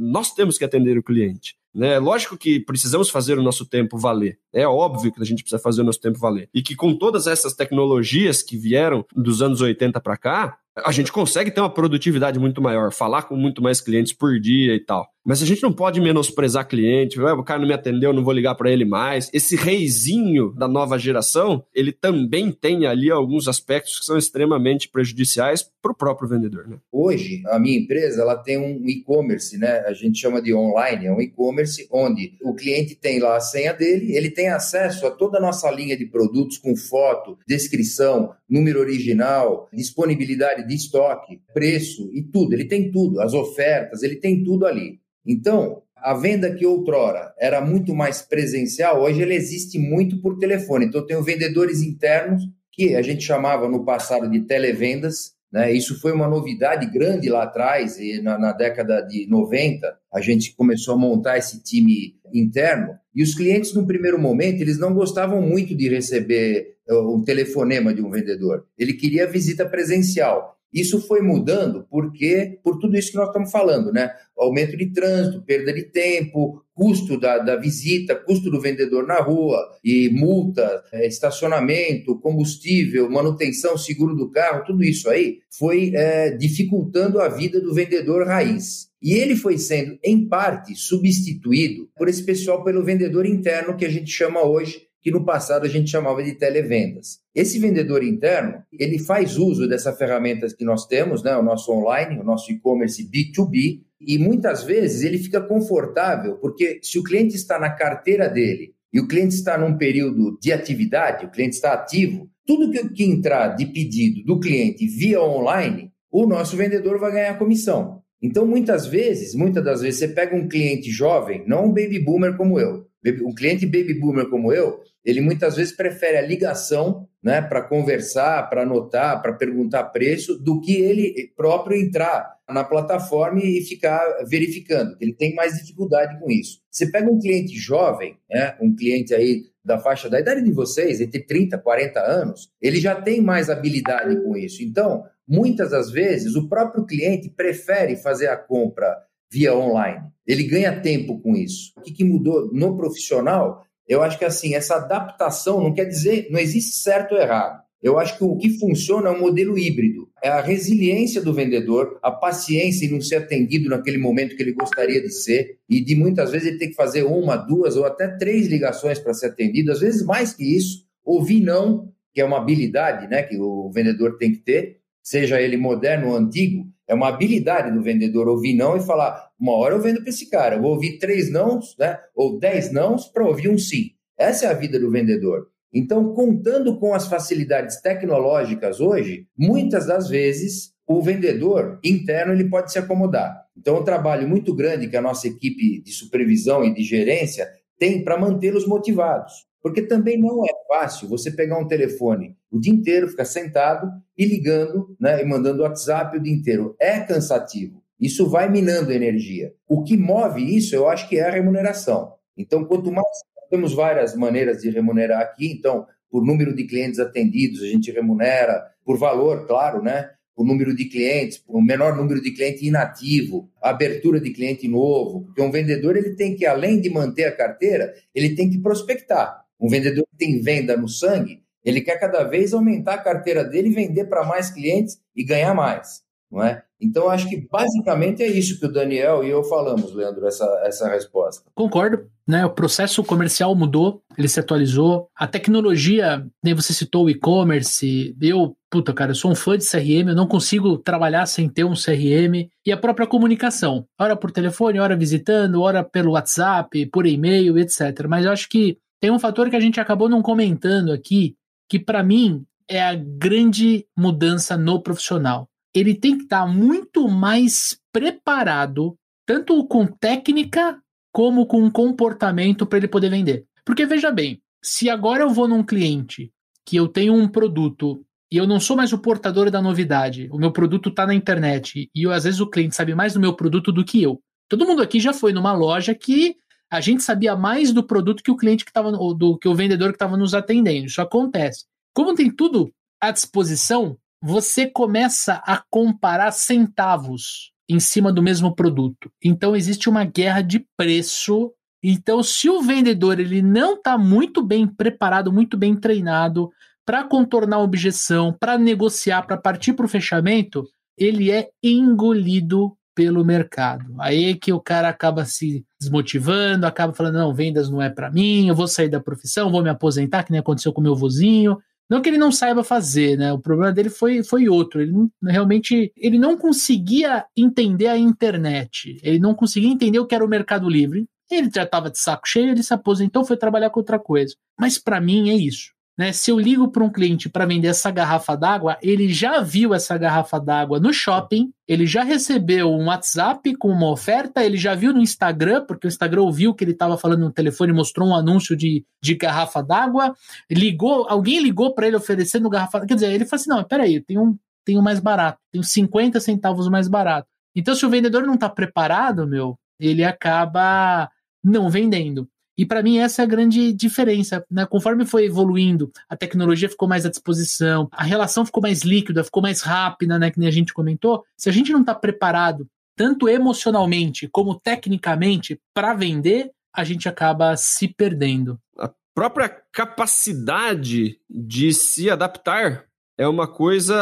Nós temos que atender o cliente. Né? Lógico que precisamos fazer o nosso tempo valer. É óbvio que a gente precisa fazer o nosso tempo valer. E que com todas essas tecnologias que vieram dos anos 80 para cá, a gente consegue ter uma produtividade muito maior, falar com muito mais clientes por dia e tal. Mas a gente não pode menosprezar cliente, o cara não me atendeu, não vou ligar para ele mais. Esse reizinho da nova geração, ele também tem ali alguns aspectos que são extremamente prejudiciais para o próprio vendedor. Né? Hoje, a minha empresa ela tem um e-commerce, né? A gente chama de online, é um e-commerce onde o cliente tem lá a senha dele, ele tem acesso a toda a nossa linha de produtos com foto, descrição, número original, disponibilidade de estoque, preço e tudo. Ele tem tudo, as ofertas, ele tem tudo ali. Então, a venda que outrora era muito mais presencial, hoje ela existe muito por telefone. Então, eu tenho vendedores internos que a gente chamava no passado de televendas. Né? Isso foi uma novidade grande lá atrás, e na, na década de 90, a gente começou a montar esse time interno. E os clientes, no primeiro momento, eles não gostavam muito de receber eh, um telefonema de um vendedor. Ele queria visita presencial. Isso foi mudando porque por tudo isso que nós estamos falando, né? Aumento de trânsito, perda de tempo, custo da, da visita, custo do vendedor na rua e multa, é, estacionamento, combustível, manutenção, seguro do carro, tudo isso aí foi é, dificultando a vida do vendedor raiz. E ele foi sendo, em parte, substituído por esse pessoal pelo vendedor interno que a gente chama hoje que no passado a gente chamava de televendas. Esse vendedor interno, ele faz uso dessa ferramenta que nós temos, né, o nosso online, o nosso e-commerce B2B, e muitas vezes ele fica confortável, porque se o cliente está na carteira dele e o cliente está num período de atividade, o cliente está ativo, tudo que entrar de pedido do cliente via online, o nosso vendedor vai ganhar comissão. Então, muitas vezes, muitas das vezes, você pega um cliente jovem, não um baby boomer como eu, um cliente baby boomer como eu, ele muitas vezes prefere a ligação né, para conversar, para anotar, para perguntar preço, do que ele próprio entrar na plataforma e ficar verificando. Ele tem mais dificuldade com isso. Você pega um cliente jovem, né, um cliente aí da faixa da idade de vocês, entre 30 e 40 anos, ele já tem mais habilidade com isso. Então, muitas das vezes, o próprio cliente prefere fazer a compra via online. Ele ganha tempo com isso. O que, que mudou no profissional eu acho que assim, essa adaptação não quer dizer, não existe certo ou errado. Eu acho que o que funciona é um modelo híbrido. É a resiliência do vendedor, a paciência em não ser atendido naquele momento que ele gostaria de ser, e de muitas vezes ele tem que fazer uma, duas ou até três ligações para ser atendido, às vezes mais que isso. Ouvir não, que é uma habilidade né, que o vendedor tem que ter, seja ele moderno ou antigo, é uma habilidade do vendedor ouvir não e falar: uma hora eu vendo para esse cara, eu vou ouvir três nãos, né? Ou dez nãos para ouvir um sim. Essa é a vida do vendedor. Então, contando com as facilidades tecnológicas hoje, muitas das vezes o vendedor interno ele pode se acomodar. Então, um trabalho muito grande que a nossa equipe de supervisão e de gerência tem para mantê-los motivados. Porque também não é fácil você pegar um telefone o dia inteiro, ficar sentado e ligando né, e mandando WhatsApp o dia inteiro. É cansativo. Isso vai minando energia. O que move isso, eu acho que é a remuneração. Então, quanto mais temos várias maneiras de remunerar aqui, então, por número de clientes atendidos, a gente remunera, por valor, claro, né? o número de clientes, o menor número de cliente inativo, abertura de cliente novo, porque um vendedor ele tem que além de manter a carteira, ele tem que prospectar. Um vendedor que tem venda no sangue, ele quer cada vez aumentar a carteira dele, vender para mais clientes e ganhar mais, não é? Então, acho que basicamente é isso que o Daniel e eu falamos, Leandro, essa, essa resposta. Concordo. Né, o processo comercial mudou, ele se atualizou. A tecnologia, nem você citou o e-commerce. Eu, puta, cara, eu sou um fã de CRM, eu não consigo trabalhar sem ter um CRM. E a própria comunicação, hora por telefone, hora visitando, hora pelo WhatsApp, por e-mail, etc. Mas eu acho que tem um fator que a gente acabou não comentando aqui, que para mim é a grande mudança no profissional. Ele tem que estar tá muito mais preparado, tanto com técnica como com comportamento para ele poder vender. Porque veja bem, se agora eu vou num cliente que eu tenho um produto e eu não sou mais o portador da novidade, o meu produto está na internet e eu, às vezes o cliente sabe mais do meu produto do que eu. Todo mundo aqui já foi numa loja que a gente sabia mais do produto que o cliente que estava, do que o vendedor que estava nos atendendo. Isso acontece. Como tem tudo à disposição, você começa a comparar centavos em cima do mesmo produto. Então existe uma guerra de preço. Então, se o vendedor ele não está muito bem preparado, muito bem treinado para contornar a objeção, para negociar, para partir para o fechamento, ele é engolido pelo mercado. Aí é que o cara acaba se desmotivando, acaba falando: não, vendas não é para mim, eu vou sair da profissão, vou me aposentar, que nem aconteceu com meu vozinho. Não que ele não saiba fazer, né? O problema dele foi, foi outro. Ele não, realmente ele não conseguia entender a internet. Ele não conseguia entender o que era o Mercado Livre. Ele já estava de saco cheio, ele se aposentou, foi trabalhar com outra coisa. Mas para mim é isso. Né? Se eu ligo para um cliente para vender essa garrafa d'água, ele já viu essa garrafa d'água no shopping, ele já recebeu um WhatsApp com uma oferta, ele já viu no Instagram, porque o Instagram ouviu que ele estava falando no telefone e mostrou um anúncio de, de garrafa d'água, ligou, alguém ligou para ele oferecendo garrafa Quer dizer, ele falou assim: não, peraí, eu tenho um, tenho mais barato, tenho 50 centavos mais barato. Então, se o vendedor não está preparado, meu, ele acaba não vendendo. E para mim essa é a grande diferença, né? Conforme foi evoluindo, a tecnologia ficou mais à disposição, a relação ficou mais líquida, ficou mais rápida, né? Que nem a gente comentou. Se a gente não está preparado, tanto emocionalmente como tecnicamente, para vender, a gente acaba se perdendo. A própria capacidade de se adaptar é uma coisa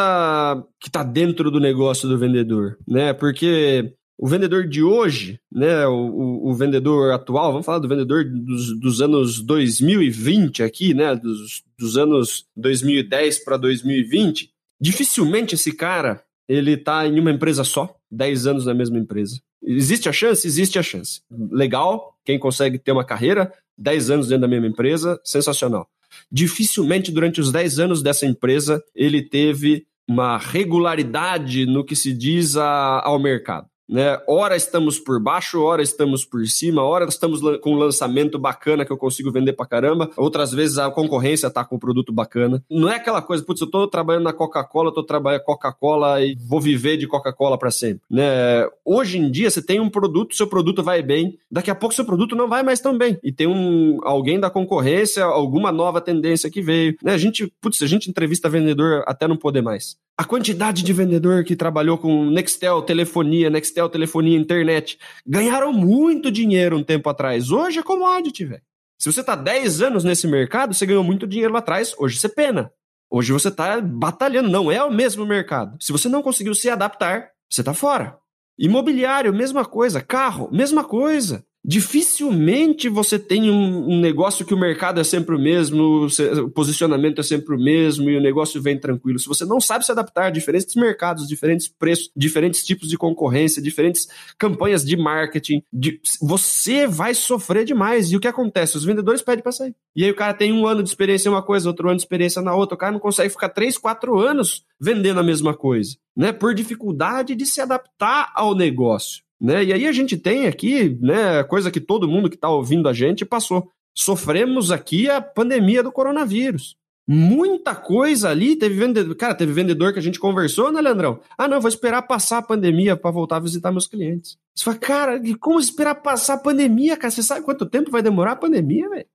que está dentro do negócio do vendedor, né? Porque o vendedor de hoje, né, o, o, vendedor atual, vamos falar do vendedor dos, dos anos 2020 aqui, né, dos, dos anos 2010 para 2020, dificilmente esse cara ele está em uma empresa só, 10 anos na mesma empresa. Existe a chance? Existe a chance. Legal, quem consegue ter uma carreira, 10 anos dentro da mesma empresa, sensacional. Dificilmente durante os 10 anos dessa empresa ele teve uma regularidade no que se diz a, ao mercado né? Ora estamos por baixo, ora estamos por cima, ora estamos com um lançamento bacana que eu consigo vender pra caramba, outras vezes a concorrência tá com um produto bacana. Não é aquela coisa, putz, eu tô trabalhando na Coca-Cola, tô trabalhando Coca-Cola e vou viver de Coca-Cola para sempre, né? Hoje em dia você tem um produto, seu produto vai bem, daqui a pouco seu produto não vai mais tão bem e tem um alguém da concorrência, alguma nova tendência que veio, né? A gente, putz, a gente entrevista vendedor até não poder mais. A quantidade de vendedor que trabalhou com Nextel, telefonia, Nextel, telefonia, internet, ganharam muito dinheiro um tempo atrás. Hoje é commodity, velho. Se você tá 10 anos nesse mercado, você ganhou muito dinheiro lá atrás, hoje você pena. Hoje você tá batalhando, não é o mesmo mercado. Se você não conseguiu se adaptar, você tá fora. Imobiliário, mesma coisa. Carro, mesma coisa dificilmente você tem um, um, negócio que o mercado é sempre o mesmo, o posicionamento é sempre o mesmo e o negócio vem tranquilo. Se você não sabe se adaptar a diferentes mercados, diferentes preços, diferentes tipos de concorrência, diferentes campanhas de marketing, de, você vai sofrer demais. E o que acontece? Os vendedores pedem para sair. E aí o cara tem um ano de experiência em uma coisa, outro ano de experiência na outra. O cara não consegue ficar três, quatro anos vendendo a mesma coisa, né? Por dificuldade de se adaptar ao negócio. Né? E aí a gente tem aqui, né, coisa que todo mundo que está ouvindo a gente passou. Sofremos aqui a pandemia do coronavírus. Muita coisa ali, teve vendedor, cara, teve vendedor que a gente conversou, né, Leandrão? Ah, não, vou esperar passar a pandemia para voltar a visitar meus clientes. Você fala, cara, como esperar passar a pandemia, cara? Você sabe quanto tempo vai demorar a pandemia, velho?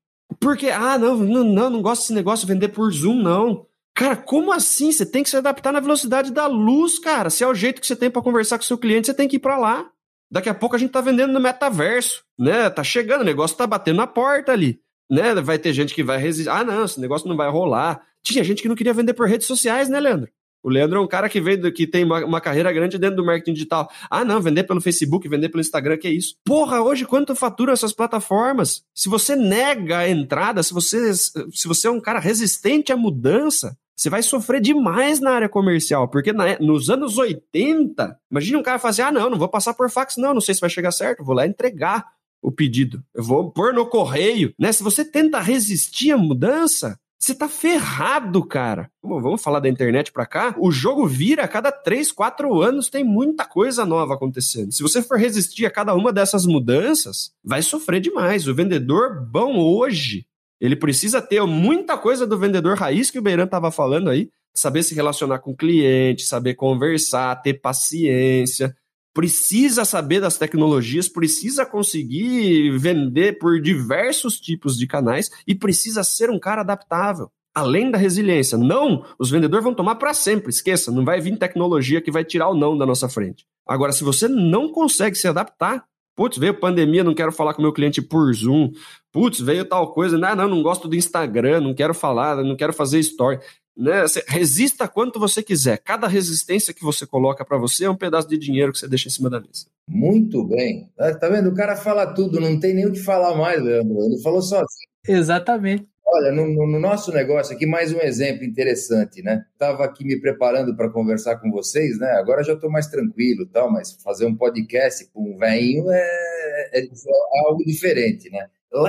Porque, ah, não, não, não, não gosto desse negócio de vender por Zoom, não. Cara, como assim? Você tem que se adaptar na velocidade da luz, cara. Se é o jeito que você tem para conversar com seu cliente, você tem que ir para lá. Daqui a pouco a gente tá vendendo no metaverso, né? Tá chegando, o negócio tá batendo na porta ali, né? Vai ter gente que vai resistir. Ah, não, esse negócio não vai rolar. Tinha gente que não queria vender por redes sociais, né, Leandro? O Leandro é um cara que veio que tem uma, uma, carreira grande dentro do marketing digital. Ah, não, vender pelo Facebook, vender pelo Instagram, que é isso. Porra, hoje quanto faturam essas plataformas? Se você nega a entrada, se você, se você é um cara resistente à mudança, você vai sofrer demais na área comercial, porque na, nos anos 80, imagina um cara fazer, ah, não, não vou passar por fax, não, não sei se vai chegar certo, vou lá entregar o pedido, eu vou pôr no correio, né? Se você tenta resistir à mudança, você tá ferrado, cara. Vamos falar da internet pra cá? O jogo vira a cada 3, 4 anos, tem muita coisa nova acontecendo. Se você for resistir a cada uma dessas mudanças, vai sofrer demais. O vendedor bom hoje, ele precisa ter muita coisa do vendedor raiz que o Beiran tava falando aí, saber se relacionar com o cliente, saber conversar, ter paciência, precisa saber das tecnologias, precisa conseguir vender por diversos tipos de canais e precisa ser um cara adaptável. Além da resiliência. Não, os vendedores vão tomar para sempre, esqueça, não vai vir tecnologia que vai tirar o não da nossa frente. Agora, se você não consegue se adaptar, putz, veio pandemia, não quero falar com meu cliente por Zoom, putz, veio tal coisa, não, não, não gosto do Instagram, não quero falar, não quero fazer story né? Resista quanto você quiser. Cada resistência que você coloca para você é um pedaço de dinheiro que você deixa em cima da mesa. Muito bem. Tá vendo? O cara fala tudo, não tem nem o que falar mais, Leandro. Ele falou sozinho. Exatamente. Olha, no, no, nosso negócio aqui, mais um exemplo interessante, né? Estava aqui me preparando para conversar com vocês, né? Agora já estou mais tranquilo tal, mas fazer um podcast com um velhinho é, é, é algo diferente, né?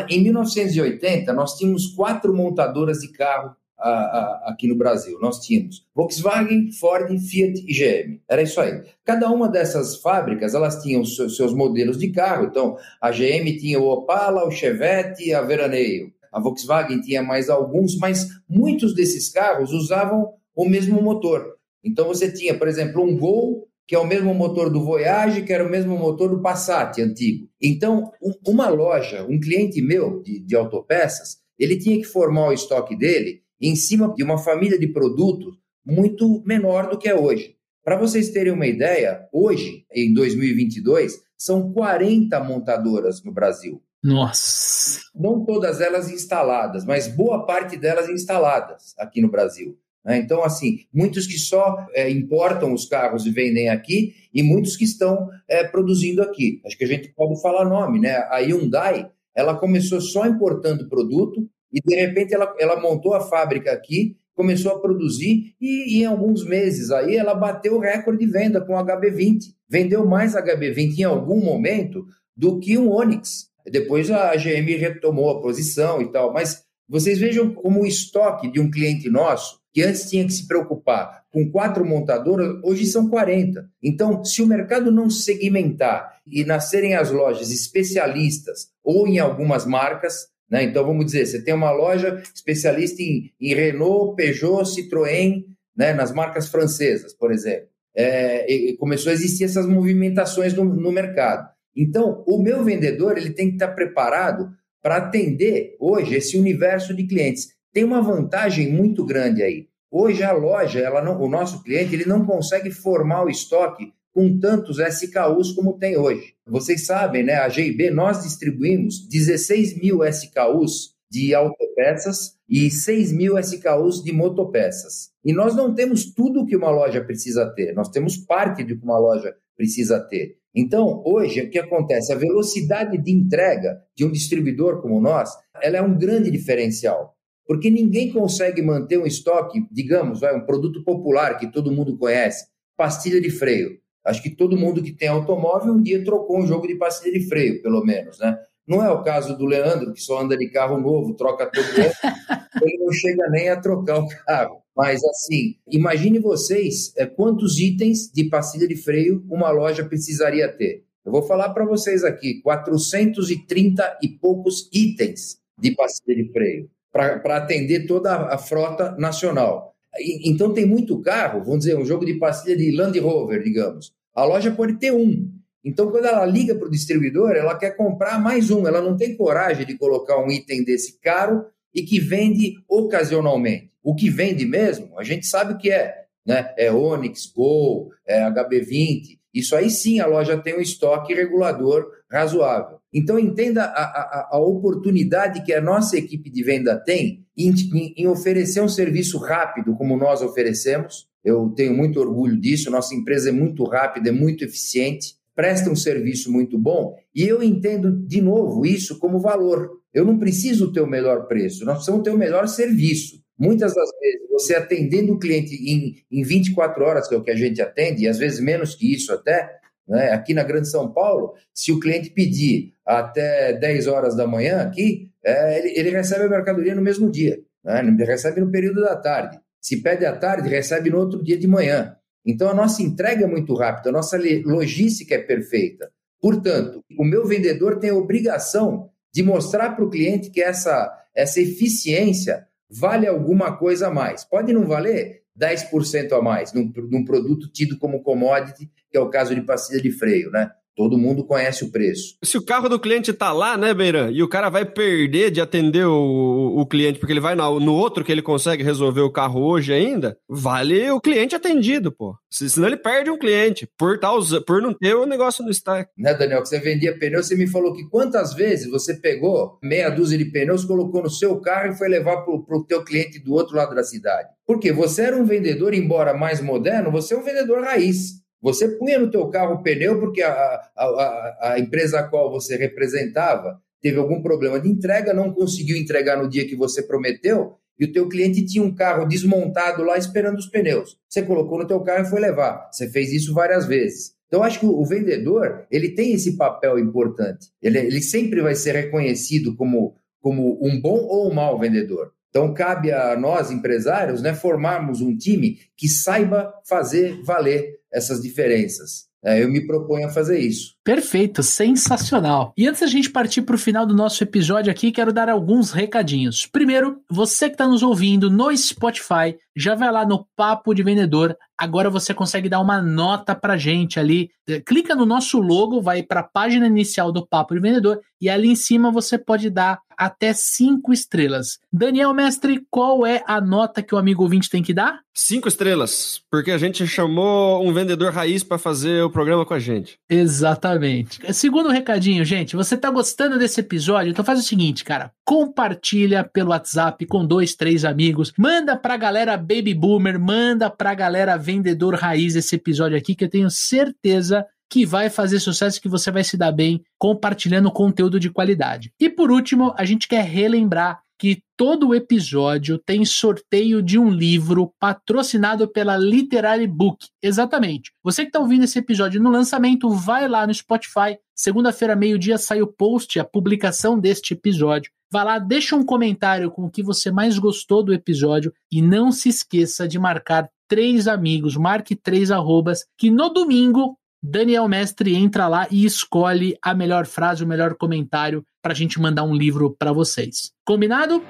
Em 1980, nós tínhamos quatro montadoras de carro a, a, aqui no Brasil. Nós tínhamos Volkswagen, Ford, Fiat e GM. Era isso aí. Cada uma dessas fábricas, elas tinham seus, seus modelos de carro. Então, a GM tinha o Opala, o Chevette, a Veraneio. A Volkswagen tinha mais alguns, mas muitos desses carros usavam o mesmo motor. Então, você tinha, por exemplo, um Gol, que é o mesmo motor do Voyage, que era o mesmo motor do Passat antigo. Então, um, uma loja, um cliente meu de, de autopeças, ele tinha que formar o estoque dele em cima de uma família de produtos muito menor do que é hoje. Para vocês terem uma ideia, hoje, em 2022, são 40 montadoras no Brasil. Nossa! Não todas elas instaladas, mas boa parte delas instaladas aqui no Brasil. Né? Então, assim, muitos que só é, importam os carros e vendem aqui e muitos que estão é, produzindo aqui. Acho que a gente pode falar nome, né? A Hyundai, ela começou só importando produto, e, de repente, ela, ela montou a fábrica aqui, começou a produzir e, em alguns meses aí ela bateu o recorde de venda com o HB20. Vendeu mais HB20 em algum momento do que um Onix. Depois a GM retomou a posição e tal. Mas vocês vejam como o estoque de um cliente nosso, que antes tinha que se preocupar com quatro montadoras, hoje são 40. Então, se o mercado não segmentar e nascerem as lojas especialistas ou em algumas marcas, né? Então, vamos dizer, você tem uma loja especialista em, em Renault, Peugeot, Citroën, né? nas marcas francesas, por exemplo. É, começou a existir essas movimentações no, no mercado. Então, o meu vendedor ele tem que estar preparado para atender hoje esse universo de clientes. Tem uma vantagem muito grande aí. Hoje a loja, ela não, o nosso cliente, ele não consegue formar o estoque com tantos SKUs como tem hoje. Vocês sabem, né? A GIB, nós distribuímos 16 mil SKUs de autopeças e 6 mil SKUs de motopeças. E nós não temos tudo que uma loja precisa ter, nós temos parte do que uma loja precisa ter. Então, hoje, o que acontece? A velocidade de entrega de um distribuidor como nós, ela é um grande diferencial. Porque ninguém consegue manter um estoque, digamos, vai, um produto popular que todo mundo conhece, pastilha de freio. Acho que todo mundo que tem automóvel um dia trocou um jogo de pastilha de freio, pelo menos, né? Não é o caso do Leandro, que só anda de carro novo, troca todo ano, ele não chega nem a trocar o carro. Mas, assim, imagine vocês é, quantos itens de pastilha de freio uma loja precisaria ter. Eu vou falar para vocês aqui: 430 e poucos itens de pastilha de freio para atender toda a frota nacional. Então, tem muito carro, vamos dizer, um jogo de pastilha de Land Rover, digamos. A loja pode ter um. Então, quando ela liga para o distribuidor, ela quer comprar mais um. Ela não tem coragem de colocar um item desse caro e que vende ocasionalmente. O que vende mesmo, a gente sabe o que é. Né? É Onix, Gol, é HB20. Isso aí sim a loja tem um estoque regulador razoável. Então, entenda a, a, a oportunidade que a nossa equipe de venda tem em, em, em oferecer um serviço rápido, como nós oferecemos, eu tenho muito orgulho disso. Nossa empresa é muito rápida, é muito eficiente, presta um serviço muito bom e eu entendo, de novo, isso como valor. Eu não preciso ter o melhor preço, nós precisamos ter o melhor serviço. Muitas das vezes, você atendendo o cliente em, em 24 horas, que é o que a gente atende, e às vezes menos que isso até, né? aqui na Grande São Paulo, se o cliente pedir até 10 horas da manhã aqui, é, ele, ele recebe a mercadoria no mesmo dia. Né? Recebe no período da tarde. Se pede à tarde, recebe no outro dia de manhã. Então a nossa entrega é muito rápida, a nossa logística é perfeita. Portanto, o meu vendedor tem a obrigação de mostrar para o cliente que essa, essa eficiência vale alguma coisa a mais. Pode não valer 10% a mais num, num produto tido como commodity, que é o caso de pastilha de freio, né? Todo mundo conhece o preço. Se o carro do cliente tá lá, né, Beiran, e o cara vai perder de atender o, o cliente porque ele vai no, no outro que ele consegue resolver o carro hoje ainda, vale o cliente atendido, pô. Senão ele perde um cliente por, tá, por não ter o negócio no stack. Né, Daniel, que você vendia pneu, você me falou que quantas vezes você pegou meia dúzia de pneus, colocou no seu carro e foi levar pro, pro teu cliente do outro lado da cidade. Porque você era um vendedor, embora mais moderno, você é um vendedor raiz. Você punha no teu carro o pneu porque a, a, a, empresa a qual você representava teve algum problema de entrega, não conseguiu entregar no dia que você prometeu, e o teu cliente tinha um carro desmontado lá esperando os pneus. Você colocou no teu carro e foi levar. Você fez isso várias vezes. Então, acho que o vendedor ele tem esse papel importante. Ele, ele sempre vai ser reconhecido como, como um bom ou um mau vendedor. Então, cabe a nós, empresários, né, formarmos um time que saiba fazer valer essas diferenças. É, eu me proponho a fazer isso. Perfeito, sensacional. E antes da gente partir para o final do nosso episódio aqui, quero dar alguns recadinhos. Primeiro, você que está nos ouvindo no Spotify, já vai lá no Papo de Vendedor. Agora você consegue dar uma nota para gente ali. É, clica no nosso logo, vai para a página inicial do Papo de Vendedor e ali em cima você pode dar até cinco estrelas. Daniel Mestre, qual é a nota que o amigo ouvinte tem que dar? Cinco estrelas, porque a gente chamou um vendedor raiz para fazer o programa com a gente. Exatamente. Segundo recadinho, gente, você tá gostando desse episódio? Então faz o seguinte, cara, compartilha pelo WhatsApp com dois, três amigos, manda pra galera Baby Boomer, manda pra galera vendedor raiz esse episódio aqui que eu tenho certeza que vai fazer sucesso, que você vai se dar bem compartilhando conteúdo de qualidade. E por último, a gente quer relembrar que todo episódio tem sorteio de um livro patrocinado pela Literary Book. Exatamente. Você que está ouvindo esse episódio no lançamento, vai lá no Spotify. Segunda-feira, meio-dia, sai o post, a publicação deste episódio. Vá lá, deixa um comentário com o que você mais gostou do episódio e não se esqueça de marcar três amigos, marque três arrobas, que no domingo Daniel Mestre entra lá e escolhe a melhor frase, o melhor comentário para a gente mandar um livro para vocês. Combinado?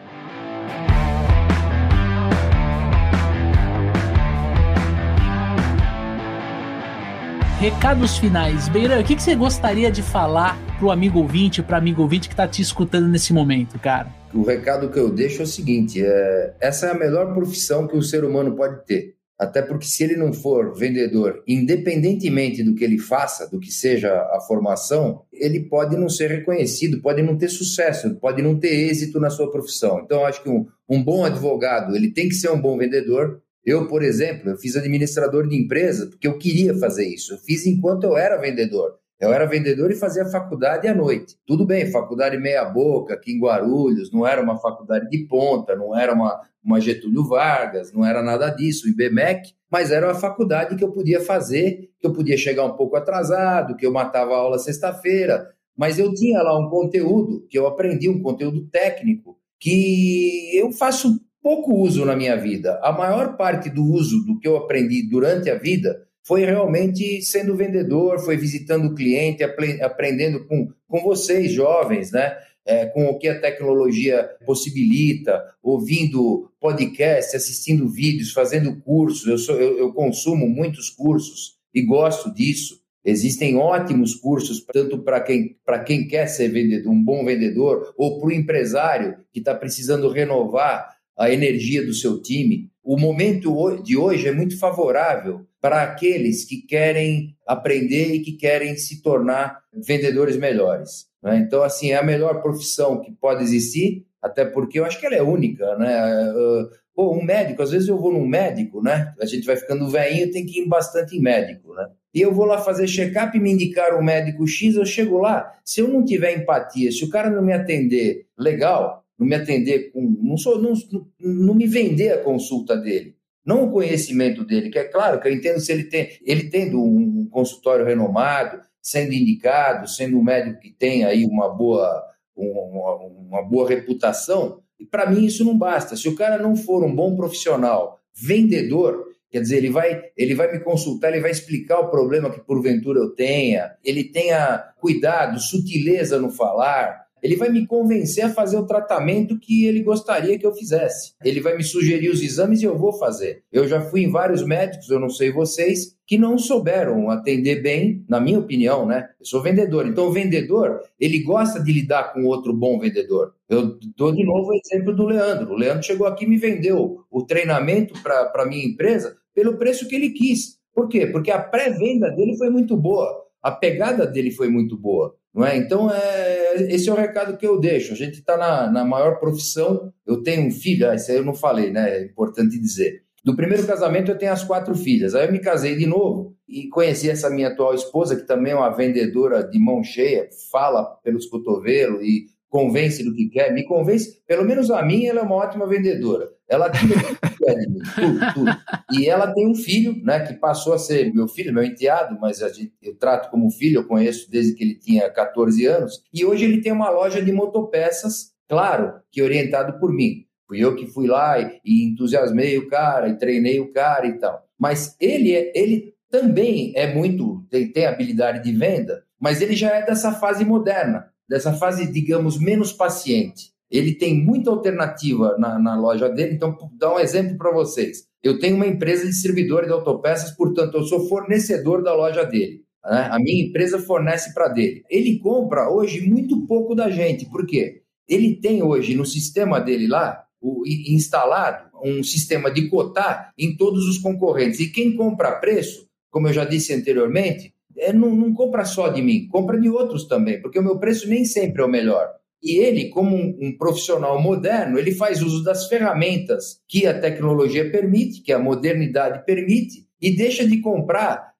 Recados finais. Beira, o que, você gostaria de falar pro amigo ouvinte, para amigo ouvinte que está te escutando nesse momento, cara? O recado que eu deixo é o seguinte: é, essa é a melhor profissão que o ser humano pode ter. Até porque se ele não for vendedor, independentemente do que ele faça, do que seja a formação, ele pode não ser reconhecido, pode não ter sucesso, pode não ter êxito na sua profissão. Então, acho que um, um bom advogado, ele tem que ser um bom vendedor. Eu, por exemplo, eu fiz administrador de empresa porque eu queria fazer isso. Eu fiz enquanto eu era vendedor. Eu era vendedor e fazia faculdade à noite. Tudo bem, faculdade meia boca, aqui em Guarulhos, não era uma faculdade de ponta, não era uma, uma Getúlio Vargas, não era nada disso, o IBMEC, mas era uma faculdade que eu podia fazer, que eu podia chegar um pouco atrasado, que eu matava a aula sexta-feira, mas eu tinha lá um conteúdo que eu aprendi, um conteúdo técnico, que eu faço pouco uso na minha vida. A maior parte do uso do que eu aprendi durante a vida foi realmente sendo vendedor, foi visitando o cliente, aprendendo com, com vocês, jovens, né? É, com o que a tecnologia possibilita, ouvindo podcast, assistindo vídeos, fazendo cursos. Eu, sou, eu, eu consumo muitos cursos e gosto disso. Existem ótimos cursos, tanto para quem, quem quer ser vendedor, um bom vendedor, ou para o empresário que está precisando renovar a energia do seu time. O momento de hoje é muito favorável para aqueles que querem aprender e que querem se tornar vendedores melhores. Né? Então, assim, é a melhor profissão que pode existir, até porque eu acho que ela é única, né? Ah, pô, um médico, às vezes eu vou num médico, né? A gente vai ficando velhinho, tem que ir bastante em médico, né? E eu vou lá fazer check-up e me indicar um médico X, eu chego lá, se eu não tiver empatia, se o cara não me atender legal, não me atender com. não, sou, não, não me vender a consulta dele, não o conhecimento dele, que é claro que eu entendo se ele tem, ele tendo um consultório renomado, sendo indicado, sendo um médico que tem aí uma boa, uma, uma boa reputação, Para mim, isso não basta. Se o cara não for um bom profissional, vendedor, Quer dizer, ele vai, ele vai me consultar, ele vai explicar o problema que porventura eu tenha, ele tenha cuidado, sutileza no falar, ele vai me convencer a fazer o tratamento que ele gostaria que eu fizesse. Ele vai me sugerir os exames e eu vou fazer. Eu já fui em vários médicos, eu não sei vocês, que não souberam atender bem, na minha opinião, né? Eu sou vendedor. Então, o vendedor, ele gosta de lidar com outro bom vendedor. Eu dou de novo o exemplo do Leandro. O Leandro chegou aqui e me vendeu o treinamento para a minha empresa pelo preço que ele quis. Por quê? Porque a pré-venda dele foi muito boa, a pegada dele foi muito boa. Não é? Então, é, esse é o recado que eu deixo. A gente está na, na maior profissão. Eu tenho um filho, ah, isso aí eu não falei, né? É importante dizer. Do primeiro casamento, eu tenho as quatro filhas. Aí eu me casei de novo e conheci essa minha atual esposa, que também é uma vendedora de mão cheia, fala pelos cotovelos e convence do que quer, me convence, pelo menos a mim, ela é uma ótima vendedora. Ela mim, tudo, tudo. E ela tem um filho, né, que passou a ser meu filho, meu enteado, mas gente, eu trato como filho, eu conheço desde que ele tinha 14 anos, e hoje ele tem uma loja de motopeças, claro, que orientado por mim. Fui eu que fui lá e, e entusiasmei o cara, e treinei o cara e tal. Mas ele, é, ele também é muito, tem, tem habilidade de venda, mas ele já é dessa fase moderna dessa fase, digamos, menos paciente. Ele tem muita alternativa na, na loja dele, então, dá um exemplo para vocês. Eu tenho uma empresa distribuidora de autopeças, portanto, eu sou fornecedor da loja dele. Né? A minha empresa fornece para dele. Ele compra hoje muito pouco da gente, por quê? Ele tem hoje no sistema dele lá, o, instalado, um sistema de cotar em todos os concorrentes. E quem compra a preço, como eu já disse anteriormente, é, não, não compra só de mim, compra de outros também, porque o meu preço nem sempre é o melhor. E ele, como um, um, profissional moderno, ele faz uso das ferramentas que a tecnologia permite, que a modernidade permite, e deixa de comprar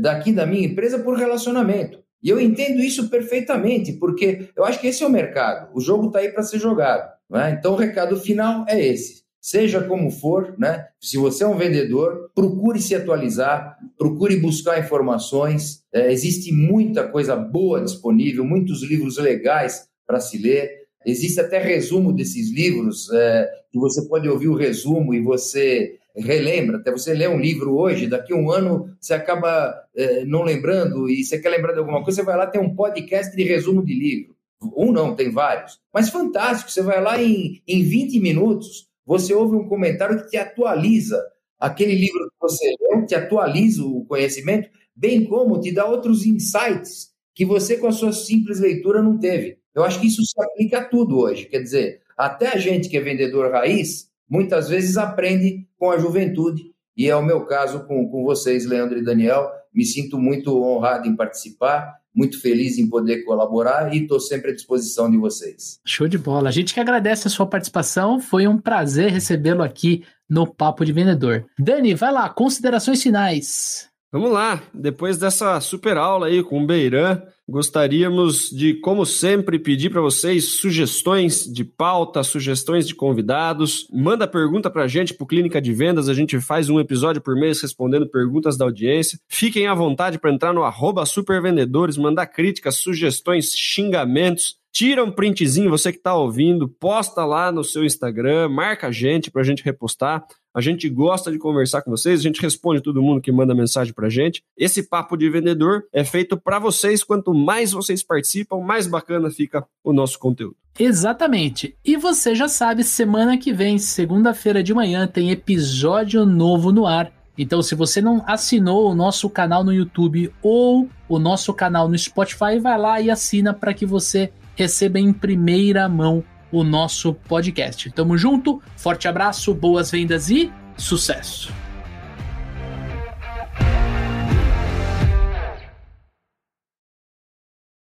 daqui da minha empresa por relacionamento. E eu entendo isso perfeitamente, porque eu acho que esse é o mercado. O jogo está aí para ser jogado. É? Então, o recado final é esse seja como for, né? Se você é um vendedor, procure se atualizar, procure buscar informações. É, existe muita coisa boa disponível, muitos livros legais para se ler. Existe até resumo desses livros, é, que você pode ouvir o resumo e você relembra. Até você lê um livro hoje, daqui a um ano você acaba é, não lembrando e você quer lembrar de alguma coisa, você vai lá, tem um podcast de resumo de livro. Um não, tem vários. Mas fantástico, você vai lá em, em 20 minutos, você ouve um comentário que te atualiza aquele livro que você leu, te atualiza o conhecimento, bem como te dá outros insights que você, com a sua simples leitura, não teve. Eu acho que isso se aplica a tudo hoje. Quer dizer, até a gente que é vendedor raiz, muitas vezes aprende com a juventude, e é o meu caso com, com vocês, Leandro e Daniel. Me sinto muito honrado em participar muito feliz em poder colaborar e estou sempre à disposição de vocês. Show de bola. A gente que agradece a sua participação. Foi um prazer recebê-lo aqui no Papo de Vendedor. Dani, vai lá, considerações finais. Vamos lá, depois dessa super aula aí com o Beiran, gostaríamos de, como sempre, pedir para vocês sugestões de pauta, sugestões de convidados. Manda pergunta para a gente, para Clínica de Vendas, a gente faz um episódio por mês respondendo perguntas da audiência. Fiquem à vontade para entrar no arroba supervendedores, mandar críticas, sugestões, xingamentos. Tira um printzinho, você que está ouvindo, posta lá no seu Instagram, marca a gente para a gente repostar. A gente gosta de conversar com vocês, a gente responde todo mundo que manda mensagem pra gente. Esse papo de vendedor é feito para vocês. Quanto mais vocês participam, mais bacana fica o nosso conteúdo. Exatamente. E você já sabe, semana que vem, segunda-feira de manhã, tem episódio novo no ar. Então, se você não assinou o nosso canal no YouTube ou o nosso canal no Spotify, vai lá e assina para que você receba em primeira mão o nosso podcast. Tamo junto, forte abraço, boas vendas e sucesso!